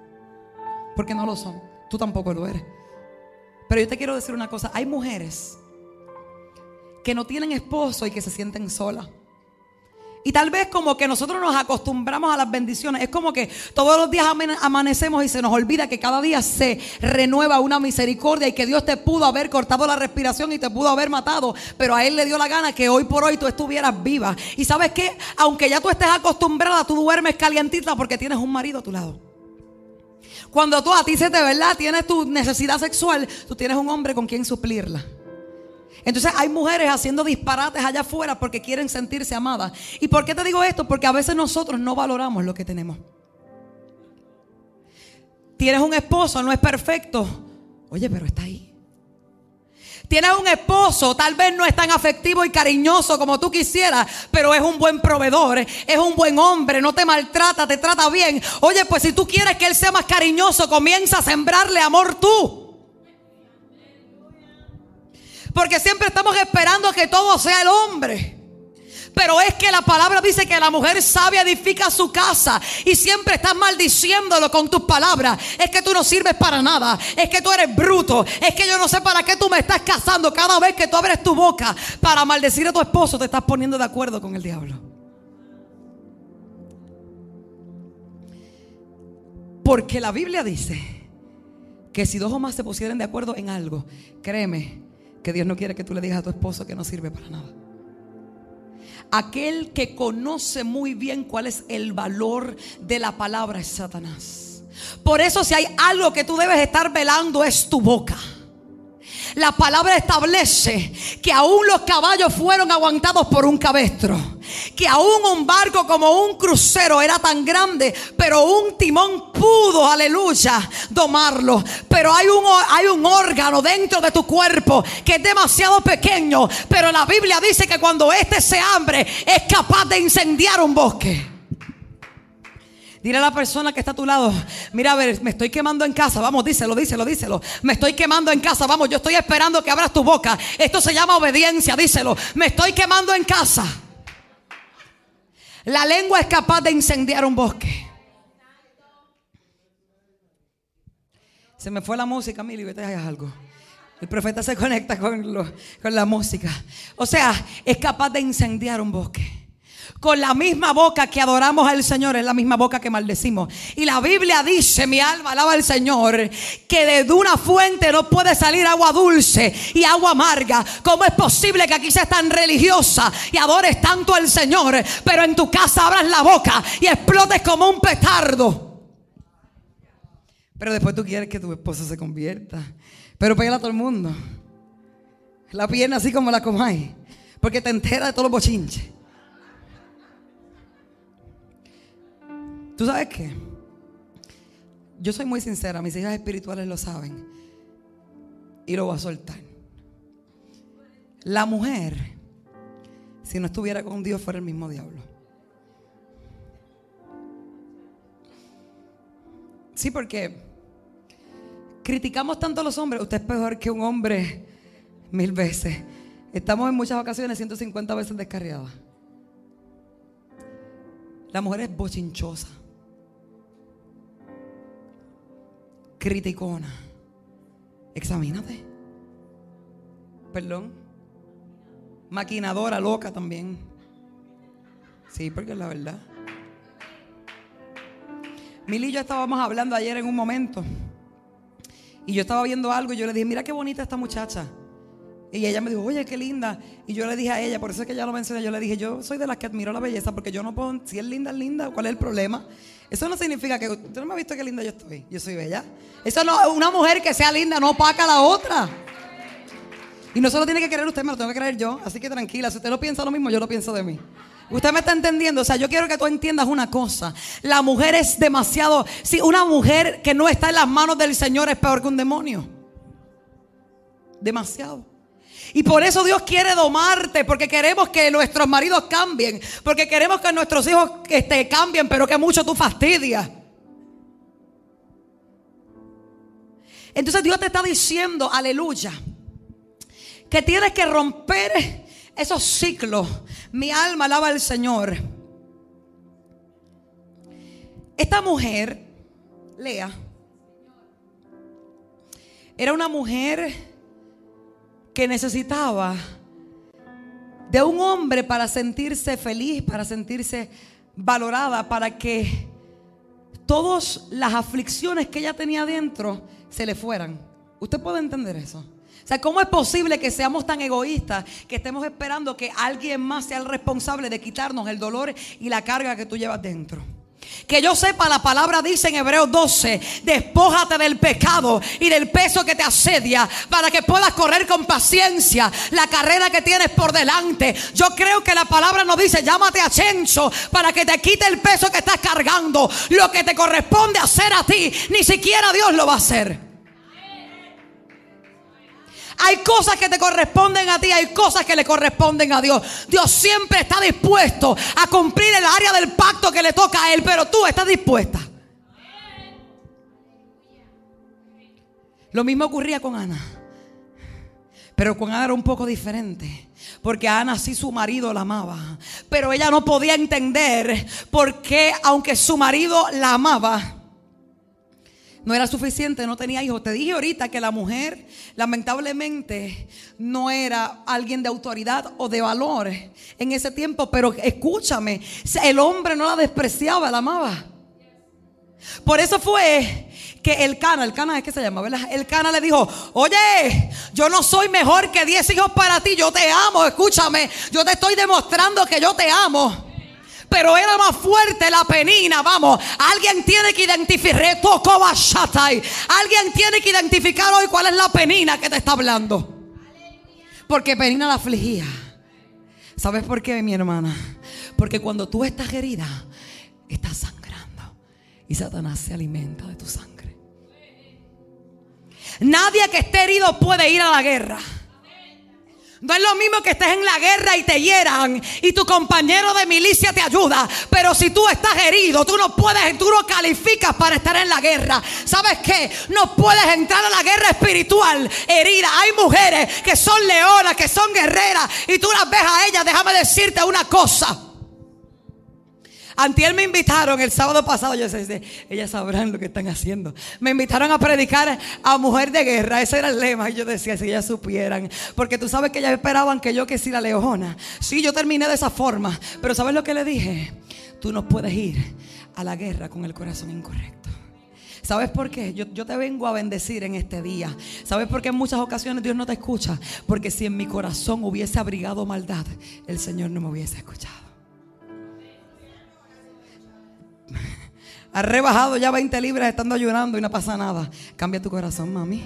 Speaker 2: Porque no lo son. Tú tampoco lo eres. Pero yo te quiero decir una cosa. Hay mujeres que no tienen esposo y que se sienten solas. Y tal vez como que nosotros nos acostumbramos a las bendiciones. Es como que todos los días amanecemos y se nos olvida que cada día se renueva una misericordia y que Dios te pudo haber cortado la respiración y te pudo haber matado. Pero a Él le dio la gana que hoy por hoy tú estuvieras viva. Y sabes que aunque ya tú estés acostumbrada, tú duermes calientita porque tienes un marido a tu lado. Cuando tú a ti se te verdad tienes tu necesidad sexual, tú tienes un hombre con quien suplirla. Entonces hay mujeres haciendo disparates allá afuera porque quieren sentirse amadas. ¿Y por qué te digo esto? Porque a veces nosotros no valoramos lo que tenemos. Tienes un esposo, no es perfecto. Oye, pero está ahí. Tienes un esposo, tal vez no es tan afectivo y cariñoso como tú quisieras, pero es un buen proveedor, es un buen hombre, no te maltrata, te trata bien. Oye, pues si tú quieres que él sea más cariñoso, comienza a sembrarle amor tú. Porque siempre estamos esperando que todo sea el hombre. Pero es que la palabra dice que la mujer sabia edifica su casa y siempre estás maldiciéndolo con tus palabras. Es que tú no sirves para nada. Es que tú eres bruto. Es que yo no sé para qué tú me estás casando. Cada vez que tú abres tu boca para maldecir a tu esposo, te estás poniendo de acuerdo con el diablo. Porque la Biblia dice que si dos o más se pusieran de acuerdo en algo, créeme que Dios no quiere que tú le digas a tu esposo que no sirve para nada. Aquel que conoce muy bien cuál es el valor de la palabra es Satanás. Por eso si hay algo que tú debes estar velando es tu boca. La palabra establece que aún los caballos fueron aguantados por un cabestro. Que aún un barco como un crucero era tan grande, pero un timón pudo, aleluya, domarlo. Pero hay un, hay un órgano dentro de tu cuerpo que es demasiado pequeño. Pero la Biblia dice que cuando este se hambre es capaz de incendiar un bosque. Dile a la persona que está a tu lado, mira a ver, me estoy quemando en casa, vamos, díselo, díselo, díselo. Me estoy quemando en casa, vamos, yo estoy esperando que abras tu boca. Esto se llama obediencia, díselo. Me estoy quemando en casa. La lengua es capaz de incendiar un bosque. Se me fue la música, Mili, vete a algo. El profeta se conecta con, con la música. O sea, es capaz de incendiar un bosque. Con la misma boca que adoramos al Señor es la misma boca que maldecimos. Y la Biblia dice, mi alma alaba al Señor, que de una fuente no puede salir agua dulce y agua amarga. ¿Cómo es posible que aquí seas tan religiosa y adores tanto al Señor, pero en tu casa abras la boca y explotes como un petardo? Pero después tú quieres que tu esposa se convierta. Pero pégala a todo el mundo. La pierna así como la comáis. Porque te entera de todos los bochinches. ¿Tú sabes qué? Yo soy muy sincera, mis hijas espirituales lo saben. Y lo voy a soltar. La mujer, si no estuviera con Dios, fuera el mismo diablo. Sí, porque criticamos tanto a los hombres. Usted es peor que un hombre mil veces. Estamos en muchas ocasiones 150 veces descarriadas. La mujer es bochinchosa. Criticona. Examínate. Perdón. Maquinadora, loca también. Sí, porque es la verdad. Mili y yo estábamos hablando ayer en un momento. Y yo estaba viendo algo y yo le dije, mira qué bonita esta muchacha. Y ella me dijo, oye, qué linda. Y yo le dije a ella, por eso es que ella lo menciona, yo le dije, yo soy de las que admiro la belleza, porque yo no puedo, si es linda, es linda, ¿cuál es el problema? Eso no significa que, tú no me has visto qué linda yo estoy, yo soy bella. Eso no, una mujer que sea linda no opaca a la otra. Y no solo tiene que creer usted, me lo tengo que creer yo. Así que tranquila, si usted lo piensa lo mismo, yo lo pienso de mí. Usted me está entendiendo, o sea, yo quiero que tú entiendas una cosa. La mujer es demasiado, si una mujer que no está en las manos del Señor es peor que un demonio. Demasiado. Y por eso Dios quiere domarte, porque queremos que nuestros maridos cambien, porque queremos que nuestros hijos este, cambien, pero que mucho tú fastidias. Entonces Dios te está diciendo, aleluya, que tienes que romper esos ciclos. Mi alma alaba al Señor. Esta mujer, Lea, era una mujer que necesitaba de un hombre para sentirse feliz, para sentirse valorada, para que todas las aflicciones que ella tenía dentro se le fueran. ¿Usted puede entender eso? O sea, ¿cómo es posible que seamos tan egoístas que estemos esperando que alguien más sea el responsable de quitarnos el dolor y la carga que tú llevas dentro? Que yo sepa, la palabra dice en Hebreos 12, despójate del pecado y del peso que te asedia para que puedas correr con paciencia la carrera que tienes por delante. Yo creo que la palabra nos dice, llámate a Chencho para que te quite el peso que estás cargando. Lo que te corresponde hacer a ti, ni siquiera Dios lo va a hacer. Hay cosas que te corresponden a ti, hay cosas que le corresponden a Dios. Dios siempre está dispuesto a cumplir el área del pacto que le toca a Él, pero tú estás dispuesta. Lo mismo ocurría con Ana. Pero con Ana era un poco diferente. Porque Ana sí su marido la amaba. Pero ella no podía entender por qué, aunque su marido la amaba, no era suficiente, no tenía hijos. Te dije ahorita que la mujer lamentablemente no era alguien de autoridad o de valor en ese tiempo, pero escúchame, el hombre no la despreciaba, la amaba. Por eso fue que el cana, el cana es que se llama, ¿verdad? El cana le dijo, oye, yo no soy mejor que 10 hijos para ti, yo te amo, escúchame, yo te estoy demostrando que yo te amo pero era más fuerte la penina. Vamos, alguien tiene que identificar. Alguien tiene que identificar hoy cuál es la penina que te está hablando. Porque penina la afligía. ¿Sabes por qué, mi hermana? Porque cuando tú estás herida, estás sangrando. Y Satanás se alimenta de tu sangre. Nadie que esté herido puede ir a la guerra. No es lo mismo que estés en la guerra y te hieran y tu compañero de milicia te ayuda. Pero si tú estás herido, tú no puedes, tú no calificas para estar en la guerra. ¿Sabes qué? No puedes entrar a la guerra espiritual herida. Hay mujeres que son leonas, que son guerreras y tú las ves a ellas. Déjame decirte una cosa. Antier me invitaron el sábado pasado, yo sé, ellas sabrán lo que están haciendo. Me invitaron a predicar a mujer de guerra, ese era el lema. Y yo decía, si ellas supieran, porque tú sabes que ellas esperaban que yo que si la leona. Sí, yo terminé de esa forma, pero ¿sabes lo que le dije? Tú no puedes ir a la guerra con el corazón incorrecto. ¿Sabes por qué? Yo, yo, te vengo a bendecir en este día. ¿Sabes por qué en muchas ocasiones Dios no te escucha? Porque si en mi corazón hubiese abrigado maldad, el Señor no me hubiese escuchado. Has rebajado ya 20 libras estando ayunando y no pasa nada. Cambia tu corazón, mami.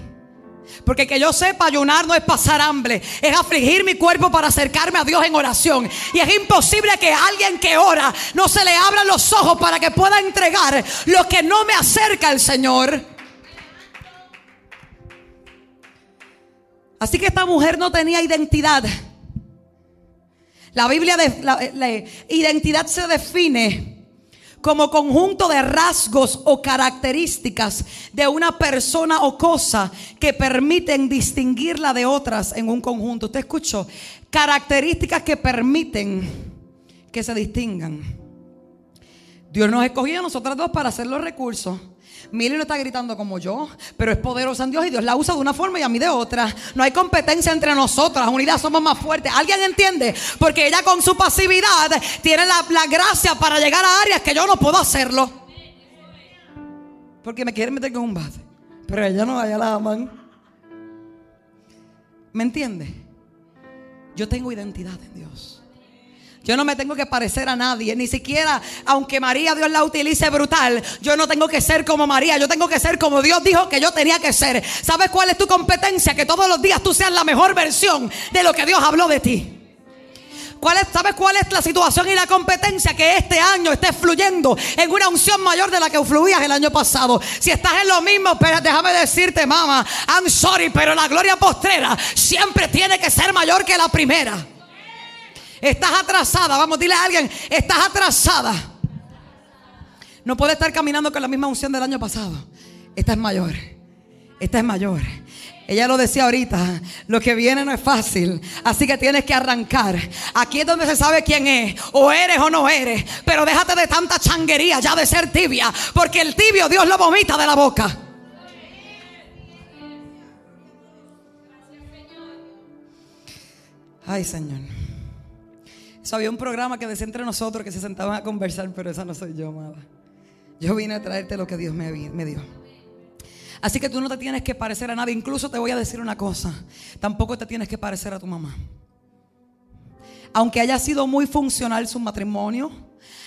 Speaker 2: Porque que yo sepa ayunar no es pasar hambre, es afligir mi cuerpo para acercarme a Dios en oración. Y es imposible que alguien que ora no se le abran los ojos para que pueda entregar lo que no me acerca al Señor. Así que esta mujer no tenía identidad. La Biblia de la, identidad se define como conjunto de rasgos o características de una persona o cosa que permiten distinguirla de otras en un conjunto. ¿Usted escuchó? Características que permiten que se distingan. Dios nos escogió a nosotras dos para hacer los recursos. Mili no está gritando como yo, pero es poderosa en Dios y Dios la usa de una forma y a mí de otra. No hay competencia entre nosotras, unidas somos más fuertes. ¿Alguien entiende? Porque ella con su pasividad tiene la, gracia para llegar a áreas que yo no puedo hacerlo. Porque me quiere meter con un bate. Pero ella no, ella la aman. ¿Me entiende? Yo tengo identidad en Dios. Yo no me tengo que parecer a nadie, ni siquiera aunque María Dios la utilice brutal, yo no tengo que ser como María, yo tengo que ser como Dios dijo que yo tenía que ser. ¿Sabes cuál es tu competencia? Que todos los días tú seas la mejor versión de lo que Dios habló de ti. ¿Cuál es, ¿Sabes cuál es la situación y la competencia? Que este año estés fluyendo en una unción mayor de la que fluías el año pasado. Si estás en lo mismo, pero déjame decirte, mamá, I'm sorry, pero la gloria postrera siempre tiene que ser mayor que la primera. Estás atrasada, vamos, dile a alguien, estás atrasada. No puedes estar caminando con la misma unción del año pasado. Esta es mayor. Esta es mayor. Ella lo decía ahorita, lo que viene no es fácil, así que tienes que arrancar. Aquí es donde se sabe quién es, o eres o no eres, pero déjate de tanta changuería ya de ser tibia, porque el tibio Dios lo vomita de la boca. Ay, Señor. Había un programa que decía entre nosotros que se sentaban a conversar, pero esa no soy yo, amada. Yo vine a traerte lo que Dios me, me dio. Así que tú no te tienes que parecer a nadie. Incluso te voy a decir una cosa. Tampoco te tienes que parecer a tu mamá. Aunque haya sido muy funcional su matrimonio,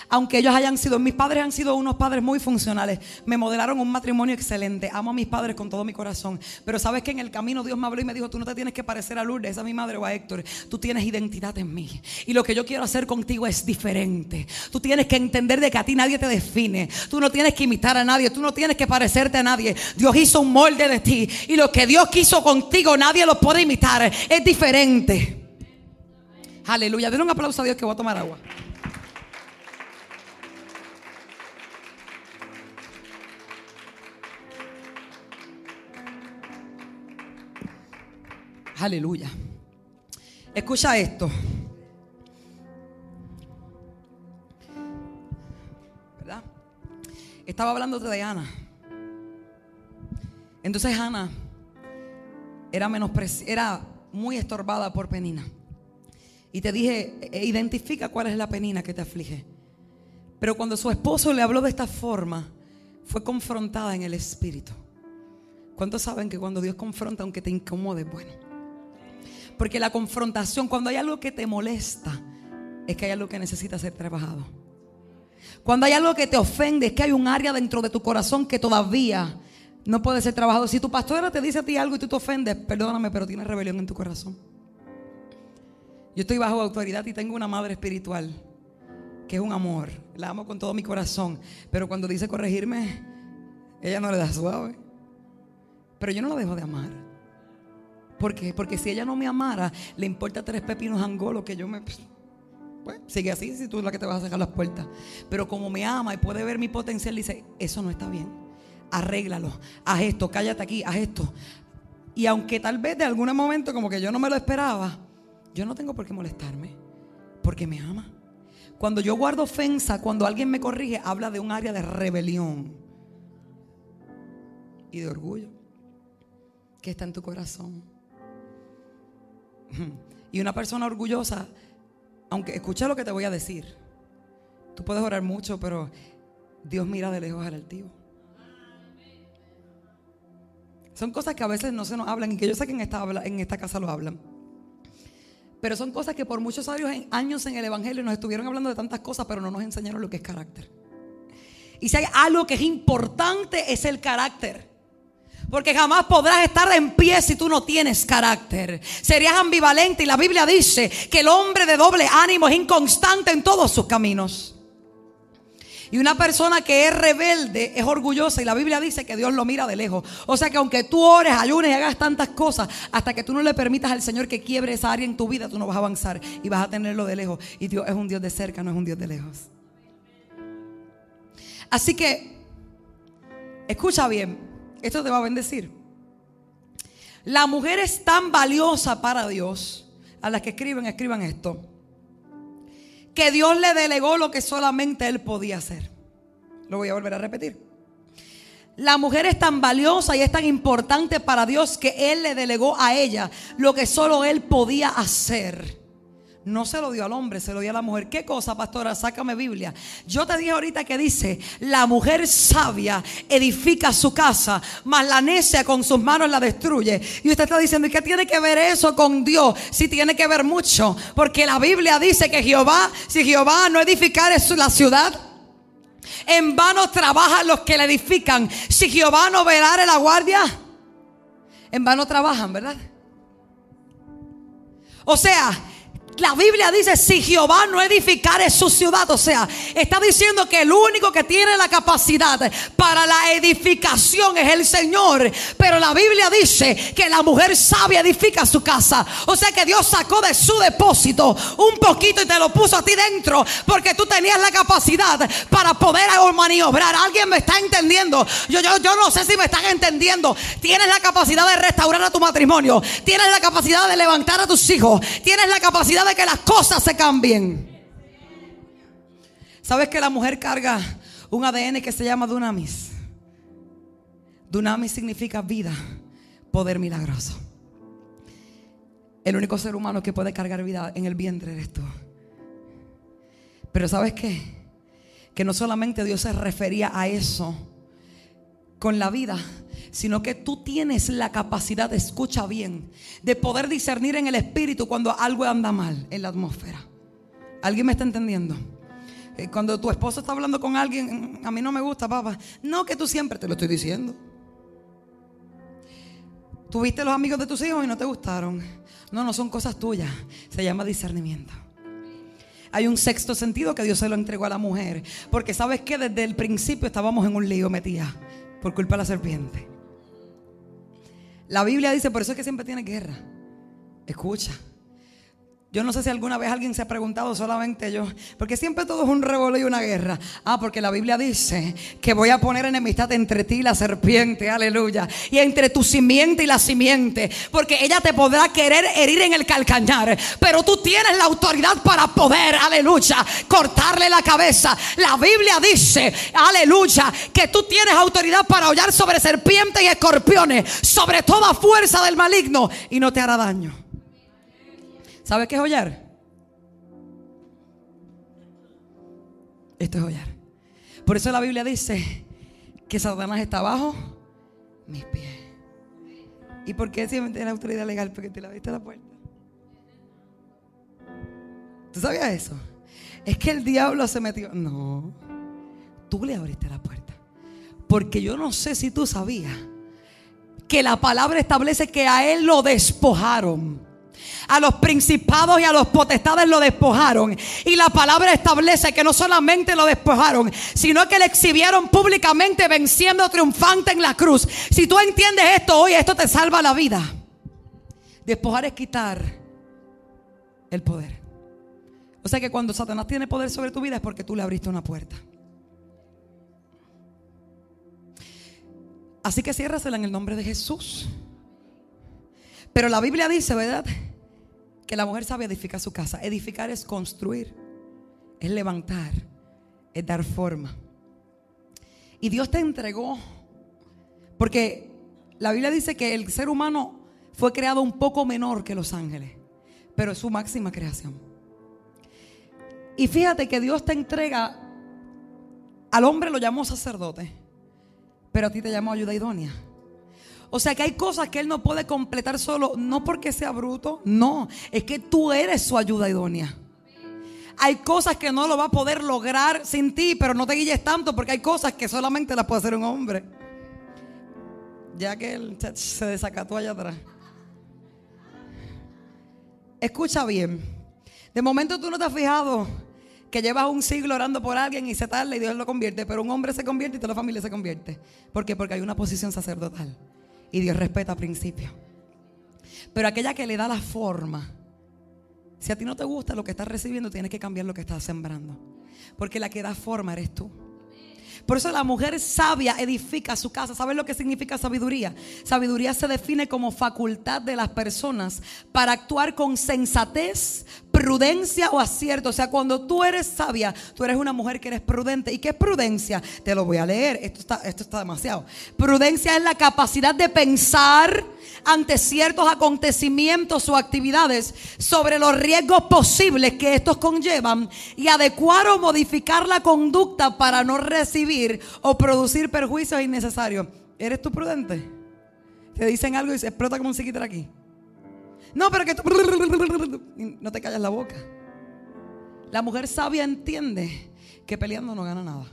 Speaker 2: aunque ellos hayan sido, mis padres han sido unos padres muy funcionales, me modelaron un matrimonio excelente, amo a mis padres con todo mi corazón, pero sabes que en el camino Dios me habló y me dijo, tú no te tienes que parecer a Lourdes, a mi madre o a Héctor, tú tienes identidad en mí. Y lo que yo quiero hacer contigo es diferente, tú tienes que entender de que a ti nadie te define, tú no tienes que imitar a nadie, tú no tienes que parecerte a nadie, Dios hizo un molde de ti. Y lo que Dios quiso contigo nadie lo puede imitar, es diferente. Aleluya, denle un aplauso a Dios que voy a tomar agua. Aleluya. Escucha esto. ¿Verdad? Estaba hablando de Ana. Entonces Ana era, era muy estorbada por Penina. Y te dije, e, identifica cuál es la penina que te aflige. Pero cuando su esposo le habló de esta forma, fue confrontada en el espíritu. ¿Cuántos saben que cuando Dios confronta, aunque te incomode, bueno? Porque la confrontación, cuando hay algo que te molesta, es que hay algo que necesita ser trabajado. Cuando hay algo que te ofende, es que hay un área dentro de tu corazón que todavía no puede ser trabajado. Si tu pastora te dice a ti algo y tú te ofendes, perdóname, pero tienes rebelión en tu corazón. Yo estoy bajo autoridad y tengo una madre espiritual que es un amor. La amo con todo mi corazón. Pero cuando dice corregirme, ella no le da suave. Pero yo no la dejo de amar. ¿Por qué? Porque si ella no me amara, le importa tres pepinos angolos que yo me... Pues, sigue así si tú es la que te vas a sacar las puertas. Pero como me ama y puede ver mi potencial, dice, eso no está bien. Arréglalo. Haz esto, cállate aquí, haz esto. Y aunque tal vez de algún momento como que yo no me lo esperaba, yo no tengo por qué molestarme. Porque me ama. Cuando yo guardo ofensa, cuando alguien me corrige, habla de un área de rebelión y de orgullo que está en tu corazón. Y una persona orgullosa, aunque escucha lo que te voy a decir, tú puedes orar mucho, pero Dios mira de lejos al altivo. Son cosas que a veces no se nos hablan y que yo sé que en esta, en esta casa lo hablan. Pero son cosas que por muchos años en el Evangelio nos estuvieron hablando de tantas cosas, pero no nos enseñaron lo que es carácter. Y si hay algo que es importante, es el carácter. Porque jamás podrás estar en pie si tú no tienes carácter. Serías ambivalente y la Biblia dice que el hombre de doble ánimo es inconstante en todos sus caminos. Y una persona que es rebelde es orgullosa y la Biblia dice que Dios lo mira de lejos. O sea que aunque tú ores, ayunes y hagas tantas cosas, hasta que tú no le permitas al Señor que quiebre esa área en tu vida, tú no vas a avanzar y vas a tenerlo de lejos. Y Dios es un Dios de cerca, no es un Dios de lejos. Así que, escucha bien, esto te va a bendecir. La mujer es tan valiosa para Dios, a las que escriben, escriban esto que Dios le delegó lo que solamente él podía hacer. Lo voy a volver a repetir. La mujer es tan valiosa y es tan importante para Dios que Él le delegó a ella lo que solo Él podía hacer. No se lo dio al hombre, se lo dio a la mujer. ¿Qué cosa, pastora? Sácame Biblia. Yo te dije ahorita que dice, la mujer sabia edifica su casa, mas la necia con sus manos la destruye. Y usted está diciendo, ¿y qué tiene que ver eso con Dios? Sí tiene que ver mucho, porque la Biblia dice que Jehová, si Jehová no edificar la ciudad, en vano trabajan los que la edifican. Si Jehová no velare la guardia, en vano trabajan, ¿verdad? O sea, la Biblia dice, si Jehová no edificare su ciudad, o sea, está diciendo que el único que tiene la capacidad para la edificación es el Señor. Pero la Biblia dice que la mujer sabia edifica su casa. O sea que Dios sacó de su depósito un poquito y te lo puso a ti dentro porque tú tenías la capacidad para poder maniobrar. ¿Alguien me está entendiendo? Yo, yo, yo no sé si me están entendiendo. Tienes la capacidad de restaurar a tu matrimonio. Tienes la capacidad de levantar a tus hijos. Tienes la capacidad de que las cosas se cambien. ¿Sabes que la mujer carga un ADN que se llama Dunamis? Dunamis significa vida, poder milagroso. El único ser humano que puede cargar vida en el vientre eres tú. Pero ¿sabes? Que no solamente Dios se refería a eso con la vida, sino que tú tienes la capacidad, de escucha bien, de poder discernir en el espíritu cuando algo anda mal en la atmósfera. ¿Alguien me está entendiendo? Eh, cuando tu esposo está hablando con alguien, a mí no me gusta, papá. No, que tú siempre te lo estoy diciendo. Tuviste los amigos de tus hijos y no te gustaron. No, no son cosas tuyas. Se llama discernimiento. Hay un sexto sentido que Dios se lo entregó a la mujer. Porque sabes que desde el principio estábamos en un lío metida por culpa de la serpiente. La Biblia dice, por eso es que siempre tiene guerra. Escucha. Yo no sé si alguna vez alguien se ha preguntado solamente yo, porque siempre todo es un revuelo y una guerra. Ah, porque la Biblia dice que voy a poner enemistad entre ti y la serpiente, aleluya, y entre tu simiente y la simiente, porque ella te podrá querer herir en el calcañar, pero tú tienes la autoridad para poder, aleluya, cortarle la cabeza. La Biblia dice, aleluya, que tú tienes autoridad para hollar sobre serpientes y escorpiones, sobre toda fuerza del maligno y no te hará daño. ¿Sabe qué es hollar? Esto es hollar. Por eso la Biblia dice que Satanás está abajo mis pies. ¿Y por qué siempre tiene autoridad legal? Porque te la viste a la puerta. ¿Tú sabías eso? Es que el diablo se metió. No, tú le abriste la puerta. Porque yo no sé si tú sabías que la palabra establece que a él lo despojaron a los principados y a los potestades lo despojaron. Y la palabra establece que no solamente lo despojaron, sino que le exhibieron públicamente venciendo triunfante en la cruz. Si tú entiendes esto hoy, esto te salva la vida. Despojar es quitar el poder. O sea que cuando Satanás tiene poder sobre tu vida es porque tú le abriste una puerta. Así que ciérrasela en el nombre de Jesús. Pero la Biblia dice, ¿verdad? que la mujer sabe edificar su casa. Edificar es construir, es levantar, es dar forma. Y Dios te entregó, porque la Biblia dice que el ser humano fue creado un poco menor que los ángeles, pero es su máxima creación. Y fíjate que Dios te entrega, al hombre lo llamó sacerdote, pero a ti te llamó ayuda idónea. O sea que hay cosas que Él no puede completar solo, no porque sea bruto, no, es que tú eres su ayuda idónea. Hay cosas que no lo va a poder lograr sin ti, pero no te guilles tanto porque hay cosas que solamente las puede hacer un hombre. Ya que él se desacató allá atrás. Escucha bien. De momento tú no te has fijado que llevas un siglo orando por alguien y se tarda y Dios lo convierte, pero un hombre se convierte y toda la familia se convierte. ¿Por qué? Porque hay una posición sacerdotal y Dios respeta principios. Pero aquella que le da la forma, si a ti no te gusta lo que estás recibiendo, tienes que cambiar lo que estás sembrando. Porque la que da forma eres tú. Por eso la mujer sabia edifica su casa. ¿Sabes lo que significa sabiduría? Sabiduría se define como facultad de las personas para actuar con sensatez, prudencia o acierto. O sea, cuando tú eres sabia, tú eres una mujer que eres prudente. ¿Y qué es prudencia? Te lo voy a leer. Esto está, esto está demasiado. Prudencia es la capacidad de pensar ante ciertos acontecimientos o actividades sobre los riesgos posibles que estos conllevan y adecuar o modificar la conducta para no recibir o producir perjuicios innecesarios. ¿Eres tú prudente? Te dicen algo y se explota como un psiquiatra aquí. No, pero que tú... No te callas la boca. La mujer sabia entiende que peleando no gana nada.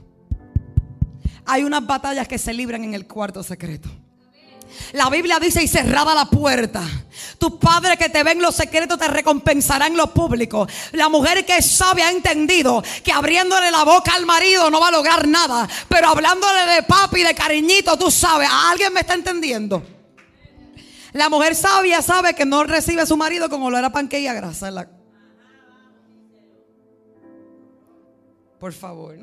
Speaker 2: Hay unas batallas que se libran en el cuarto secreto. La Biblia dice y cerrada la puerta. Tu padre que te ve en los secretos te recompensará en lo público. La mujer que es sabia ha entendido que abriéndole la boca al marido no va a lograr nada. Pero hablándole de papi, de cariñito, tú sabes, alguien me está entendiendo. La mujer sabia sabe que no recibe a su marido como lo era panque y a grasa. Por favor.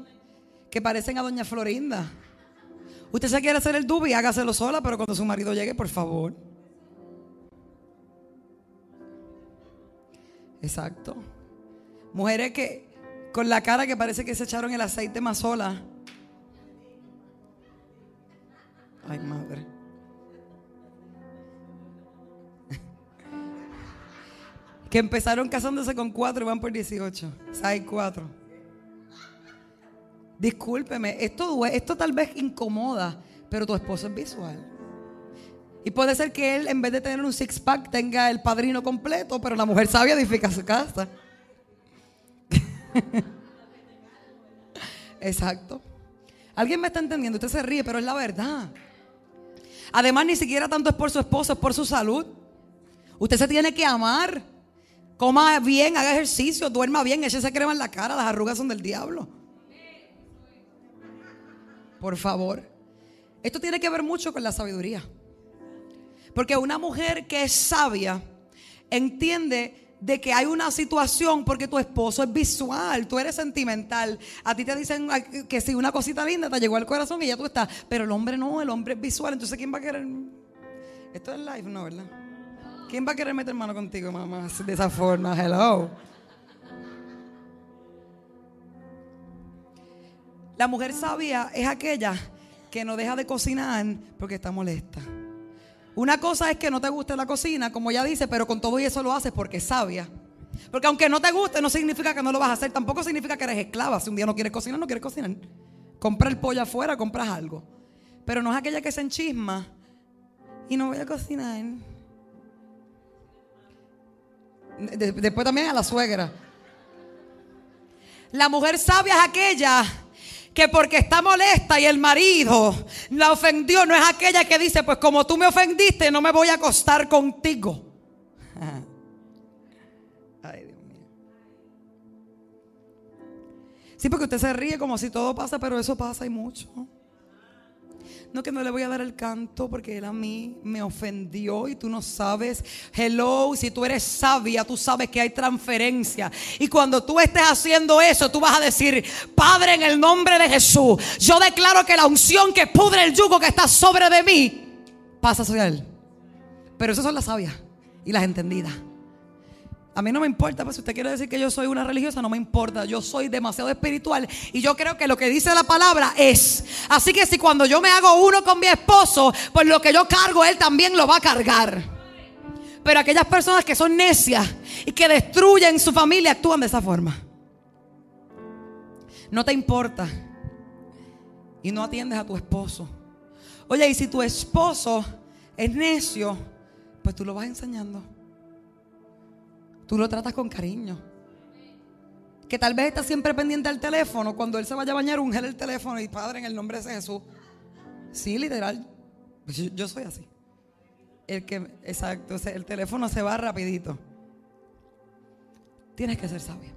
Speaker 2: Que parecen a doña Florinda. Usted se quiere hacer el dubi, hágaselo sola, pero cuando su marido llegue, por favor. Exacto. Mujeres que con la cara que parece que se echaron el aceite más sola. Ay, madre. Que empezaron casándose con cuatro y van por 18. Hay cuatro. Discúlpeme, esto, esto tal vez incomoda, pero tu esposo es visual. Y puede ser que él, en vez de tener un six-pack, tenga el padrino completo, pero la mujer sabia edifica su casa. Exacto. Alguien me está entendiendo, usted se ríe, pero es la verdad. Además, ni siquiera tanto es por su esposo, es por su salud. Usted se tiene que amar. Coma bien, haga ejercicio, duerma bien, échese crema en la cara, las arrugas son del diablo. Por favor. Esto tiene que ver mucho con la sabiduría. Porque una mujer que es sabia entiende de que hay una situación porque tu esposo es visual, tú eres sentimental. A ti te dicen que si una cosita linda te llegó al corazón y ya tú estás. Pero el hombre no, el hombre es visual. Entonces, ¿quién va a querer? Esto es live, ¿no? ¿Verdad? ¿Quién va a querer meter mano contigo, mamá? De esa forma, hello. La mujer sabia es aquella que no deja de cocinar porque está molesta. Una cosa es que no te guste la cocina, como ella dice, pero con todo y eso lo haces porque es sabia. Porque aunque no te guste, no significa que no lo vas a hacer. Tampoco significa que eres esclava. Si un día no quieres cocinar, no quieres cocinar. Compra el pollo afuera, compras algo. Pero no es aquella que se enchisma y no voy a cocinar. Después también a la suegra. La mujer sabia es aquella que porque está molesta y el marido la ofendió, no es aquella que dice, pues como tú me ofendiste, no me voy a acostar contigo. Ay, Dios mío. Sí, porque usted se ríe como si todo pasa, pero eso pasa y mucho. No que no le voy a dar el canto porque él a mí me ofendió y tú no sabes. Hello, si tú eres sabia, tú sabes que hay transferencia. Y cuando tú estés haciendo eso, tú vas a decir, Padre, en el nombre de Jesús, yo declaro que la unción que pudre el yugo que está sobre de mí, pasa sobre él. Pero esas son las sabias y las entendidas. A mí no me importa, pues si usted quiere decir que yo soy una religiosa, no me importa. Yo soy demasiado espiritual y yo creo que lo que dice la palabra es. Así que si cuando yo me hago uno con mi esposo, pues lo que yo cargo, él también lo va a cargar. Pero aquellas personas que son necias y que destruyen su familia actúan de esa forma. No te importa y no atiendes a tu esposo. Oye, y si tu esposo es necio, pues tú lo vas enseñando. Tú lo tratas con cariño. Que tal vez está siempre pendiente al teléfono. Cuando él se vaya a bañar, ungel el teléfono y Padre, en el nombre de Jesús. Sí, literal. Yo, soy así. El que, exacto, el teléfono se va rapidito. Tienes que ser sabia.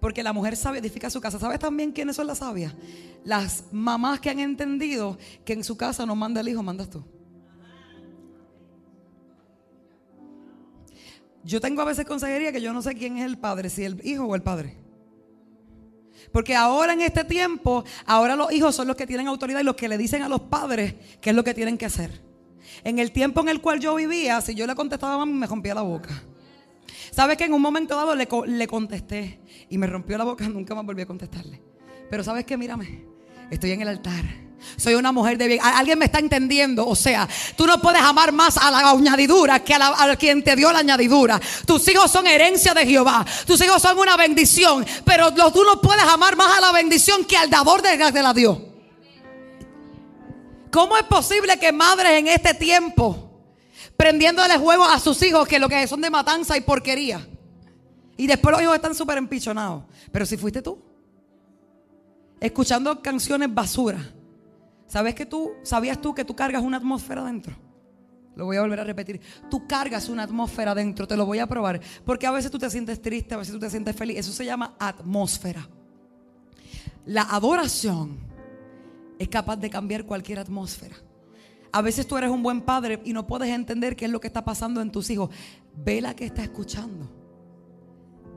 Speaker 2: Porque la mujer sabia edifica su casa. ¿Sabes también quiénes son las sabias? Las mamás que han entendido que en su casa no manda el hijo, mandas tú. Yo tengo a veces consejería que yo no sé quién es el padre, si el hijo o el padre. Porque ahora en este tiempo, ahora los hijos son los que tienen autoridad y los que le dicen a los padres qué es lo que tienen que hacer. En el tiempo en el cual yo vivía, si yo le contestaba a mami, me rompía la boca. ¿Sabes que en un momento dado le, le contesté y me rompió la boca? Nunca más volví a contestarle. Pero ¿sabes qué? Mírame, estoy en el altar Soy una mujer de bien. Alguien me está entendiendo. O sea, tú no puedes amar más a la añadidura que a, quien te dio la añadidura. Tus hijos son herencia de Jehová. Tus hijos son una bendición. Pero tú no puedes amar más a la bendición que al dador de, la Dios. ¿Cómo es posible que madres en este tiempo prendiéndole juego a sus hijos que lo que son de matanza y porquería? Y después los hijos están súper empichonados. Pero si fuiste tú, escuchando canciones basura, ¿sabes que tú, sabías tú que tú cargas una atmósfera dentro? Lo voy a volver a repetir. Tú cargas una atmósfera dentro, te lo voy a probar. Porque a veces tú te sientes triste, a veces tú te sientes feliz. Eso se llama atmósfera. La adoración es capaz de cambiar cualquier atmósfera. A veces tú eres un buen padre y no puedes entender qué es lo que está pasando en tus hijos. Vela que está escuchando.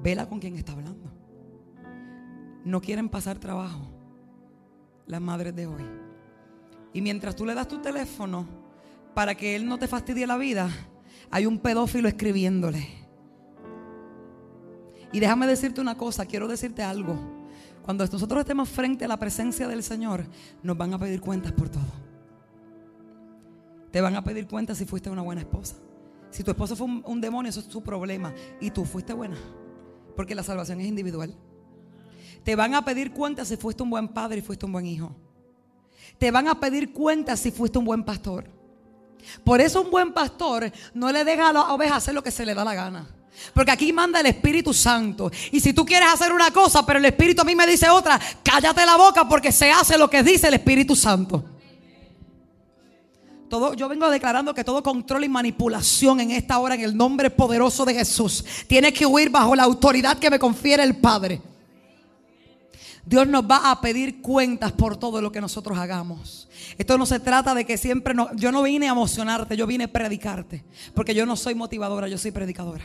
Speaker 2: Vela con quien está hablando. No quieren pasar trabajo las madres de hoy. Y mientras tú le das tu teléfono para que él no te fastidie la vida, hay un pedófilo escribiéndole. Y déjame decirte una cosa, quiero decirte algo. Cuando nosotros estemos frente a la presencia del Señor, nos van a pedir cuentas por todo. Te van a pedir cuentas si fuiste una buena esposa. Si tu esposo fue un, un demonio, eso es tu problema. Y tú fuiste buena. Porque la salvación es individual. Te van a pedir cuentas si fuiste un buen padre y fuiste un buen hijo. Te van a pedir cuentas si fuiste un buen pastor. Por eso un buen pastor no le deja a la oveja hacer lo que se le da la gana. Porque aquí manda el Espíritu Santo. Y si tú quieres hacer una cosa, pero el Espíritu a mí me dice otra, cállate la boca porque se hace lo que dice el Espíritu Santo. Todo, yo vengo declarando que todo control y manipulación en esta hora, en el nombre poderoso de Jesús, tiene que huir bajo la autoridad que me confiere el Padre. Dios nos va a pedir cuentas por todo lo que nosotros hagamos. Esto no se trata de que siempre no, yo no vine a emocionarte, yo vine a predicarte, porque yo no soy motivadora, yo soy predicadora.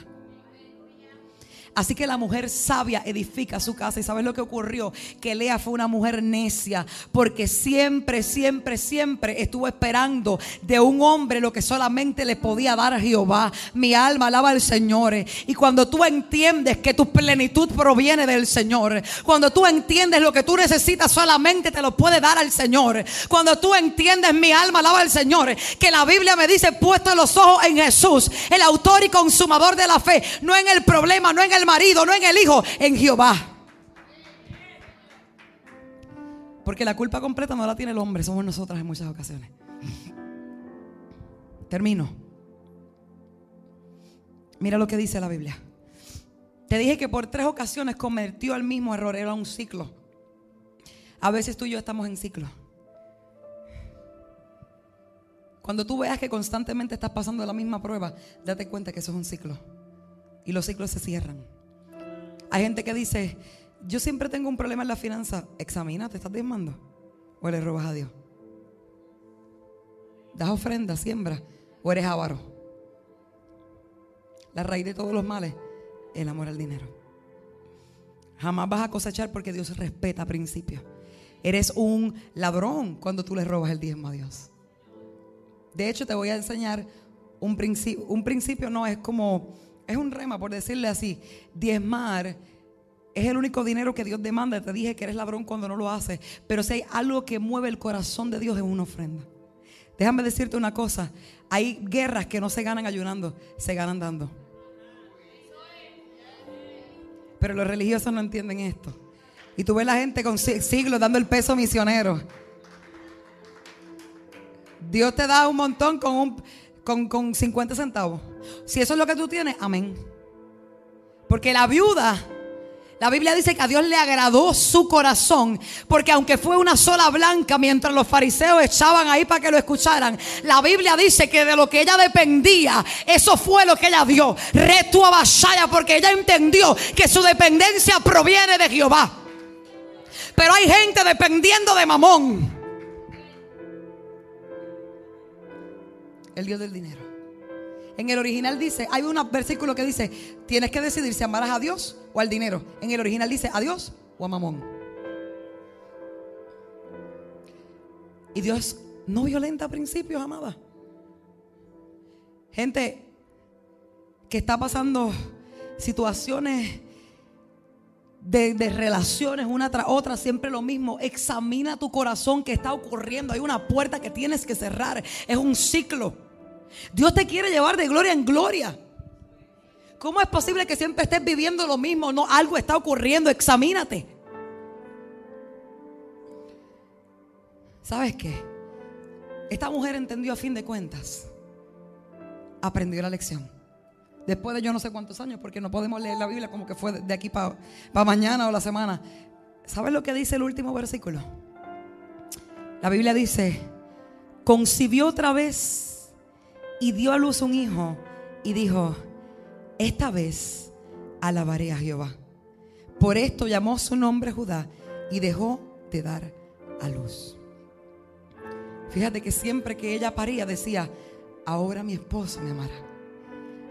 Speaker 2: Así que la mujer sabia edifica su casa. ¿Y sabes lo que ocurrió? Que Lea fue una mujer necia. Porque siempre, siempre, siempre estuvo esperando de un hombre lo que solamente le podía dar a Jehová. Mi alma alaba al Señor. Y cuando tú entiendes que tu plenitud proviene del Señor. Cuando tú entiendes lo que tú necesitas solamente te lo puede dar al Señor. Cuando tú entiendes, mi alma alaba al Señor. Que la Biblia me dice, puesto los ojos en Jesús. El autor y consumador de la fe. No en el problema, no en el marido, no en el hijo, en Jehová. Porque la culpa completa no la tiene el hombre, somos nosotras en muchas ocasiones. Termino. Mira lo que dice la Biblia. Te dije que por tres ocasiones cometió el mismo error, era un ciclo. A veces tú y yo estamos en ciclo. Cuando tú veas que constantemente estás pasando la misma prueba, date cuenta que eso es un ciclo. Y los ciclos se cierran. Hay gente que dice, yo siempre tengo un problema en la finanza. Examina, ¿te estás diezmando? ¿O le robas a Dios? ¿Das ofrenda, siembra? ¿O eres avaro? La raíz de todos los males, el amor al dinero. Jamás vas a cosechar porque Dios respeta principios. Eres un ladrón cuando tú le robas el diezmo a Dios. De hecho, te voy a enseñar un principio. Un principio no es como es un rema, por decirle así. Diezmar es el único dinero que Dios demanda. Te dije que eres ladrón cuando no lo haces. Pero si hay algo que mueve el corazón de Dios es una ofrenda. Déjame decirte una cosa. Hay guerras que no se ganan ayunando, se ganan dando. Pero los religiosos no entienden esto. Y tú ves la gente con siglos dando el peso misionero. Dios te da un montón con un con, con 50 centavos. Si eso es lo que tú tienes, amén. Porque la viuda, la Biblia dice que a Dios le agradó su corazón, porque aunque fue una sola blanca mientras los fariseos echaban ahí para que lo escucharan, la Biblia dice que de lo que ella dependía, eso fue lo que ella dio. Retu a porque ella entendió que su dependencia proviene de Jehová. Pero hay gente dependiendo de Mamón. El Dios del dinero. En el original dice, hay un versículo que dice, tienes que decidir si amarás a Dios o al dinero. En el original dice, a Dios o a Mamón. Y Dios no violenta principios, amada. Gente que está pasando situaciones de, de relaciones una tras otra, siempre lo mismo. Examina tu corazón que está ocurriendo. Hay una puerta que tienes que cerrar. Es un ciclo. Dios te quiere llevar de gloria en gloria. ¿Cómo es posible que siempre estés viviendo lo mismo? No, algo está ocurriendo. Examínate. ¿Sabes qué? Esta mujer entendió a fin de cuentas. Aprendió la lección. Después de yo no sé cuántos años, porque no podemos leer la Biblia como que fue de aquí para mañana o la semana. ¿Sabes lo que dice el último versículo? La Biblia dice, concibió otra vez y dio a luz un hijo y dijo, esta vez alabaré a Jehová. Por esto llamó su nombre Judá y dejó de dar a luz. Fíjate que siempre que ella paría decía, ahora mi esposo me amará.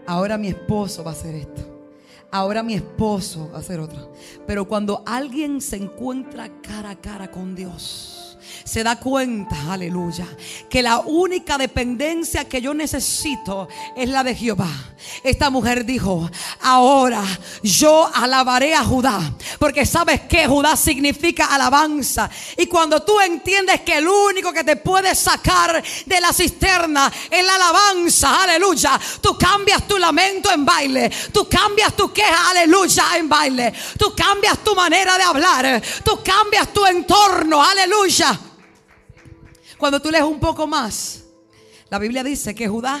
Speaker 2: Ahora mi esposo va a hacer esto. Ahora mi esposo va a hacer otro. Pero cuando alguien se encuentra cara a cara con Dios, se da cuenta, aleluya, que la única dependencia que yo necesito es la de Jehová. Esta mujer dijo, ahora yo alabaré a Judá, porque sabes que Judá significa alabanza. Y cuando tú entiendes que el único que te puede sacar de la cisterna es la alabanza, aleluya, tú cambias tu lamento en baile, tú cambias tu queja, aleluya, en baile, tú cambias tu manera de hablar, tú cambias tu entorno, aleluya. Cuando tú lees un poco más, la Biblia dice que Judá,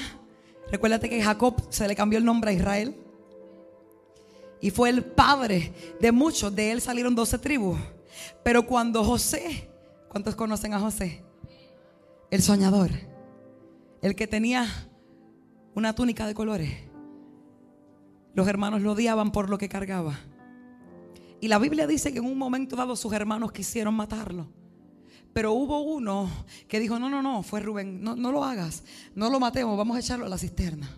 Speaker 2: recuérdate que Jacob se le cambió el nombre a Israel. Y fue el padre de muchos. De él salieron 12 tribus. Pero cuando José, ¿cuántos conocen a José? El soñador. El que tenía una túnica de colores. Los hermanos lo odiaban por lo que cargaba. Y la Biblia dice que en un momento dado sus hermanos quisieron matarlo. Pero hubo uno que dijo, no, no, no, fue Rubén, no, no lo hagas, no lo matemos, vamos a echarlo a la cisterna.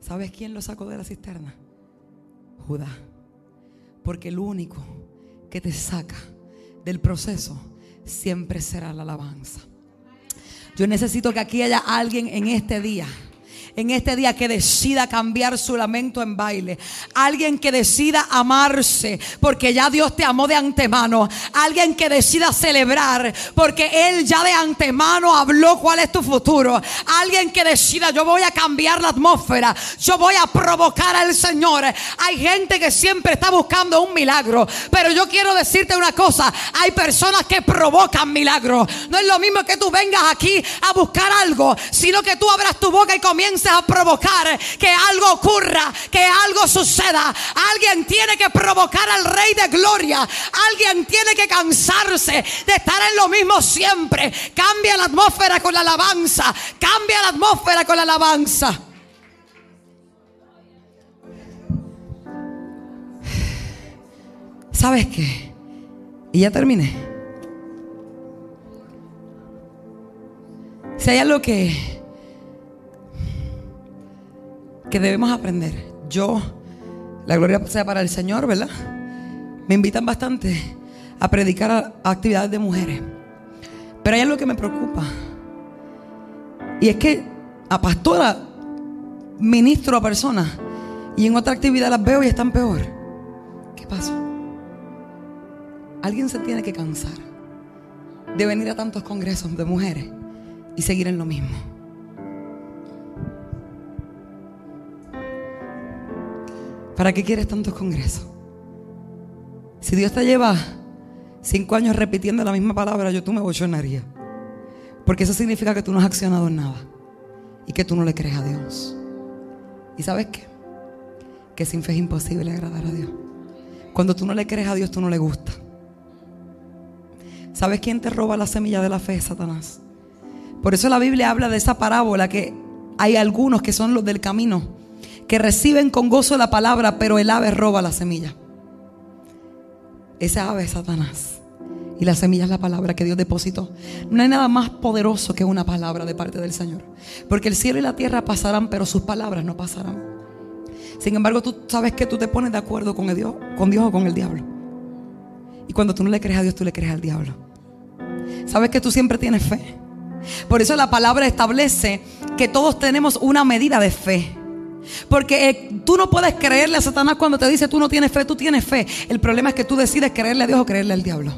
Speaker 2: ¿Sabes quién lo sacó de la cisterna? Judá. Porque el único que te saca del proceso siempre será la alabanza. Yo necesito que aquí haya alguien en este día en este día que decida cambiar su lamento en baile. Alguien que decida amarse porque ya Dios te amó de antemano. Alguien que decida celebrar porque Él ya de antemano habló cuál es tu futuro. Alguien que decida yo voy a cambiar la atmósfera. Yo voy a provocar al Señor. Hay gente que siempre está buscando un milagro. Pero yo quiero decirte una cosa. Hay personas que provocan milagros. No es lo mismo que tú vengas aquí a buscar algo. Sino que tú abras tu boca y comiences a provocar que algo ocurra, que algo suceda. Alguien tiene que provocar al Rey de Gloria. Alguien tiene que cansarse de estar en lo mismo siempre. Cambia la atmósfera con la alabanza. Cambia la atmósfera con la alabanza. ¿Sabes qué? Y ya terminé. Si hay algo que que debemos aprender. Yo, la gloria sea para el Señor, ¿verdad? Me invitan bastante a predicar a, actividades de mujeres. Pero hay algo que me preocupa. Y es que a pastora ministro a personas y en otra actividad las veo y están peor. ¿Qué pasó? Alguien se tiene que cansar de venir a tantos congresos de mujeres y seguir en lo mismo. ¿Para qué quieres tantos congresos? Si Dios te lleva cinco años repitiendo la misma palabra, yo tú me bochonaría. Porque eso significa que tú no has accionado en nada. Y que tú no le crees a Dios. ¿Y sabes qué? Que sin fe es imposible agradar a Dios. Cuando tú no le crees a Dios, tú no le gusta. ¿Sabes quién te roba la semilla de la fe? Satanás. Por eso la Biblia habla de esa parábola que hay algunos que son los del camino que reciben con gozo la palabra, pero el ave roba la semilla. Ese ave es Satanás. Y la semilla es la palabra que Dios depositó. No hay nada más poderoso que una palabra de parte del Señor. Porque el cielo y la tierra pasarán, pero sus palabras no pasarán. Sin embargo, tú sabes que tú te pones de acuerdo con, Dios, con Dios o con el diablo. Y cuando tú no le crees a Dios, tú le crees al diablo. Sabes que tú siempre tienes fe. Por eso la palabra establece que todos tenemos una medida de fe. Porque eh, tú no puedes creerle a Satanás cuando te dice tú no tienes fe, tú tienes fe. El problema es que tú decides creerle a Dios o creerle al diablo.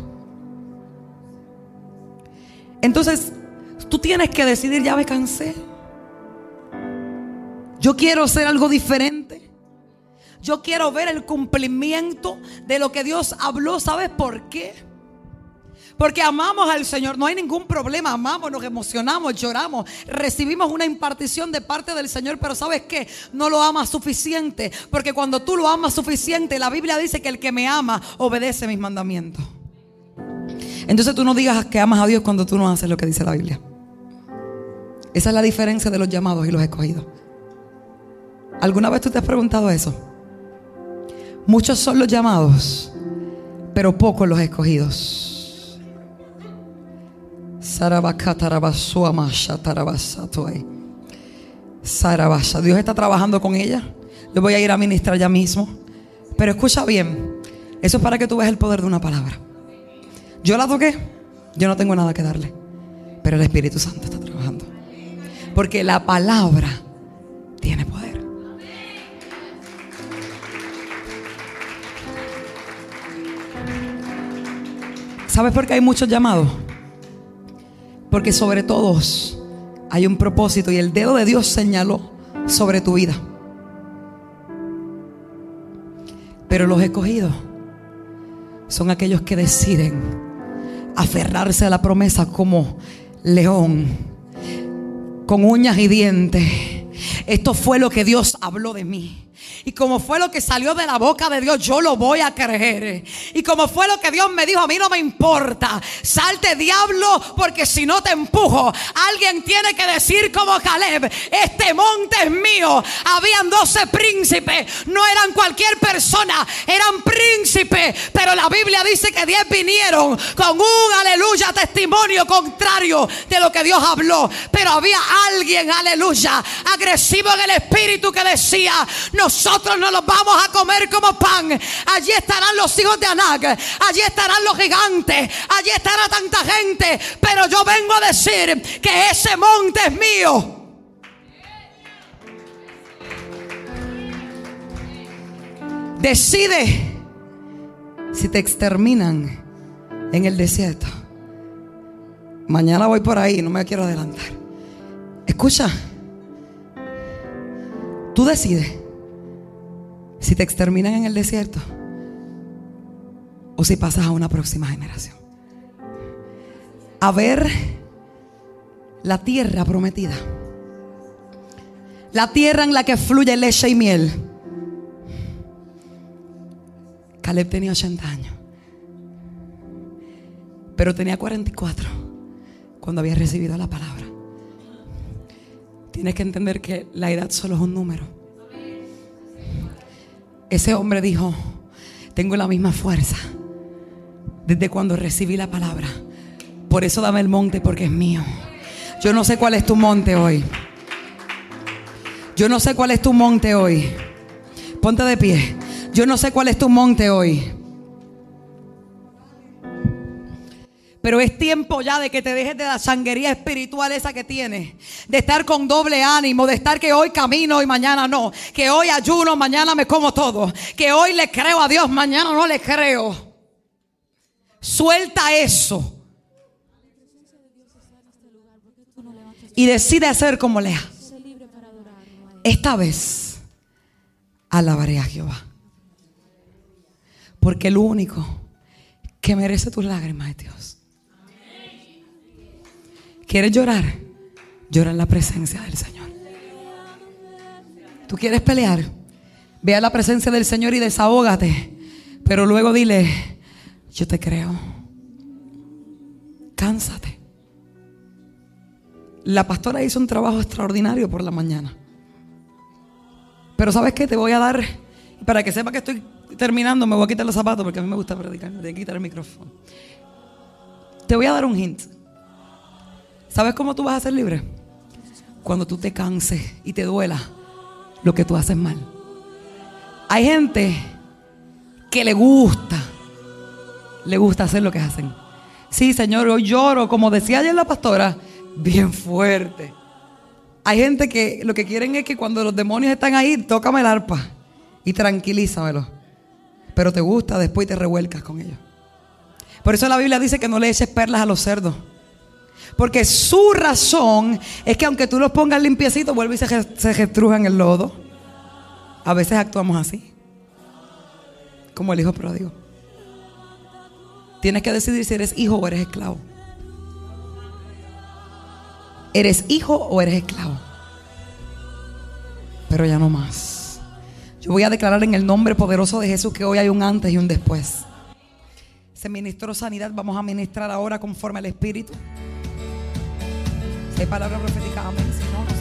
Speaker 2: Entonces, tú tienes que decidir, ya me cansé. Yo quiero hacer algo diferente. Yo quiero ver el cumplimiento de lo que Dios habló. ¿Sabes por qué? Porque amamos al Señor, no hay ningún problema, amamos, nos emocionamos, lloramos, recibimos una impartición de parte del Señor, pero ¿sabes qué? No lo amas suficiente, porque cuando tú lo amas suficiente, la Biblia dice que el que me ama obedece mis mandamientos. Entonces tú no digas que amas a Dios cuando tú no haces lo que dice la Biblia. Esa es la diferencia de los llamados y los escogidos. ¿Alguna vez tú te has preguntado eso? Muchos son los llamados, pero pocos los escogidos. Dios está trabajando con ella. Yo voy a ir a ministrar ya mismo. Pero escucha bien. Eso es para que tú veas el poder de una palabra. Yo la toqué. Yo no tengo nada que darle. Pero el Espíritu Santo está trabajando. Porque la palabra tiene poder. ¿Sabes por qué hay muchos llamados? Porque sobre todos hay un propósito y el dedo de Dios señaló sobre tu vida. Pero los escogidos son aquellos que deciden aferrarse a la promesa como león, con uñas y dientes. Esto fue lo que Dios habló de mí. Y como fue lo que salió de la boca de Dios, yo lo voy a creer. Y como fue lo que Dios me dijo, a mí no me importa. Salte diablo, porque si no te empujo, alguien tiene que decir como Caleb, este monte es mío. Habían doce príncipes, no eran cualquier persona, eran príncipes. Pero la Biblia dice que diez vinieron con un aleluya testimonio contrario de lo que Dios habló. Pero había alguien, aleluya, agresivo en el espíritu que decía, nosotros nosotros no los vamos a comer como pan. Allí estarán los hijos de Anak, allí estarán los gigantes, allí estará tanta gente. Pero yo vengo a decir que ese monte es mío. Decide si te exterminan en el desierto. Mañana voy por ahí, no me quiero adelantar. Escucha, tú decides si te exterminan en el desierto o si pasas a una próxima generación. A ver la tierra prometida. La tierra en la que fluye leche y miel. Caleb tenía 80 años. Pero tenía 44 cuando había recibido la palabra. Tienes que entender que la edad solo es un número. Ese hombre dijo, tengo la misma fuerza desde cuando recibí la palabra. Por eso dame el monte porque es mío. Yo no sé cuál es tu monte hoy. Yo no sé cuál es tu monte hoy. Ponte de pie. Yo no sé cuál es tu monte hoy. Pero es tiempo ya de que te dejes de la sanguería espiritual esa que tienes. De estar con doble ánimo, de estar que hoy camino y mañana no. Que hoy ayuno, mañana me como todo. Que hoy le creo a Dios, mañana no le creo. Suelta eso. Y decide hacer como Lea. Esta vez alabaré a Jehová. Porque el único que merece tus lágrimas es Dios. ¿Quieres llorar? Llora en la presencia del Señor. ¿Tú quieres pelear? Ve a la presencia del Señor y desahógate. Pero luego dile, yo te creo. Cánsate. La pastora hizo un trabajo extraordinario por la mañana. Pero ¿sabes qué? Te voy a dar, para que sepa que estoy terminando, me voy a quitar los zapatos porque a mí me gusta predicar, me tengo que quitar el micrófono. Te voy a dar un hint. ¿Sabes cómo tú vas a ser libre? Cuando tú te canses y te duela lo que tú haces mal. Hay gente que le gusta, le gusta hacer lo que hacen. Sí, Señor, hoy lloro, como decía ayer la pastora, bien fuerte. Hay gente que lo que quieren es que cuando los demonios están ahí, tócame el arpa y tranquilízamelo. Pero te gusta después te revuelcas con ellos. Por eso la Biblia dice que no le eches perlas a los cerdos. Porque su razón es que aunque tú los pongas limpiecitos, vuelve y se, se el lodo. A veces actuamos así. Como el hijo pródigo. Tienes que decidir si eres hijo o eres esclavo. ¿Eres hijo o eres esclavo? Pero ya no más. Yo voy a declarar en el nombre poderoso de Jesús que hoy hay un antes y un después. Se ministró sanidad. Vamos a ministrar ahora conforme al Espíritu. Palabra profética, amén. Si no,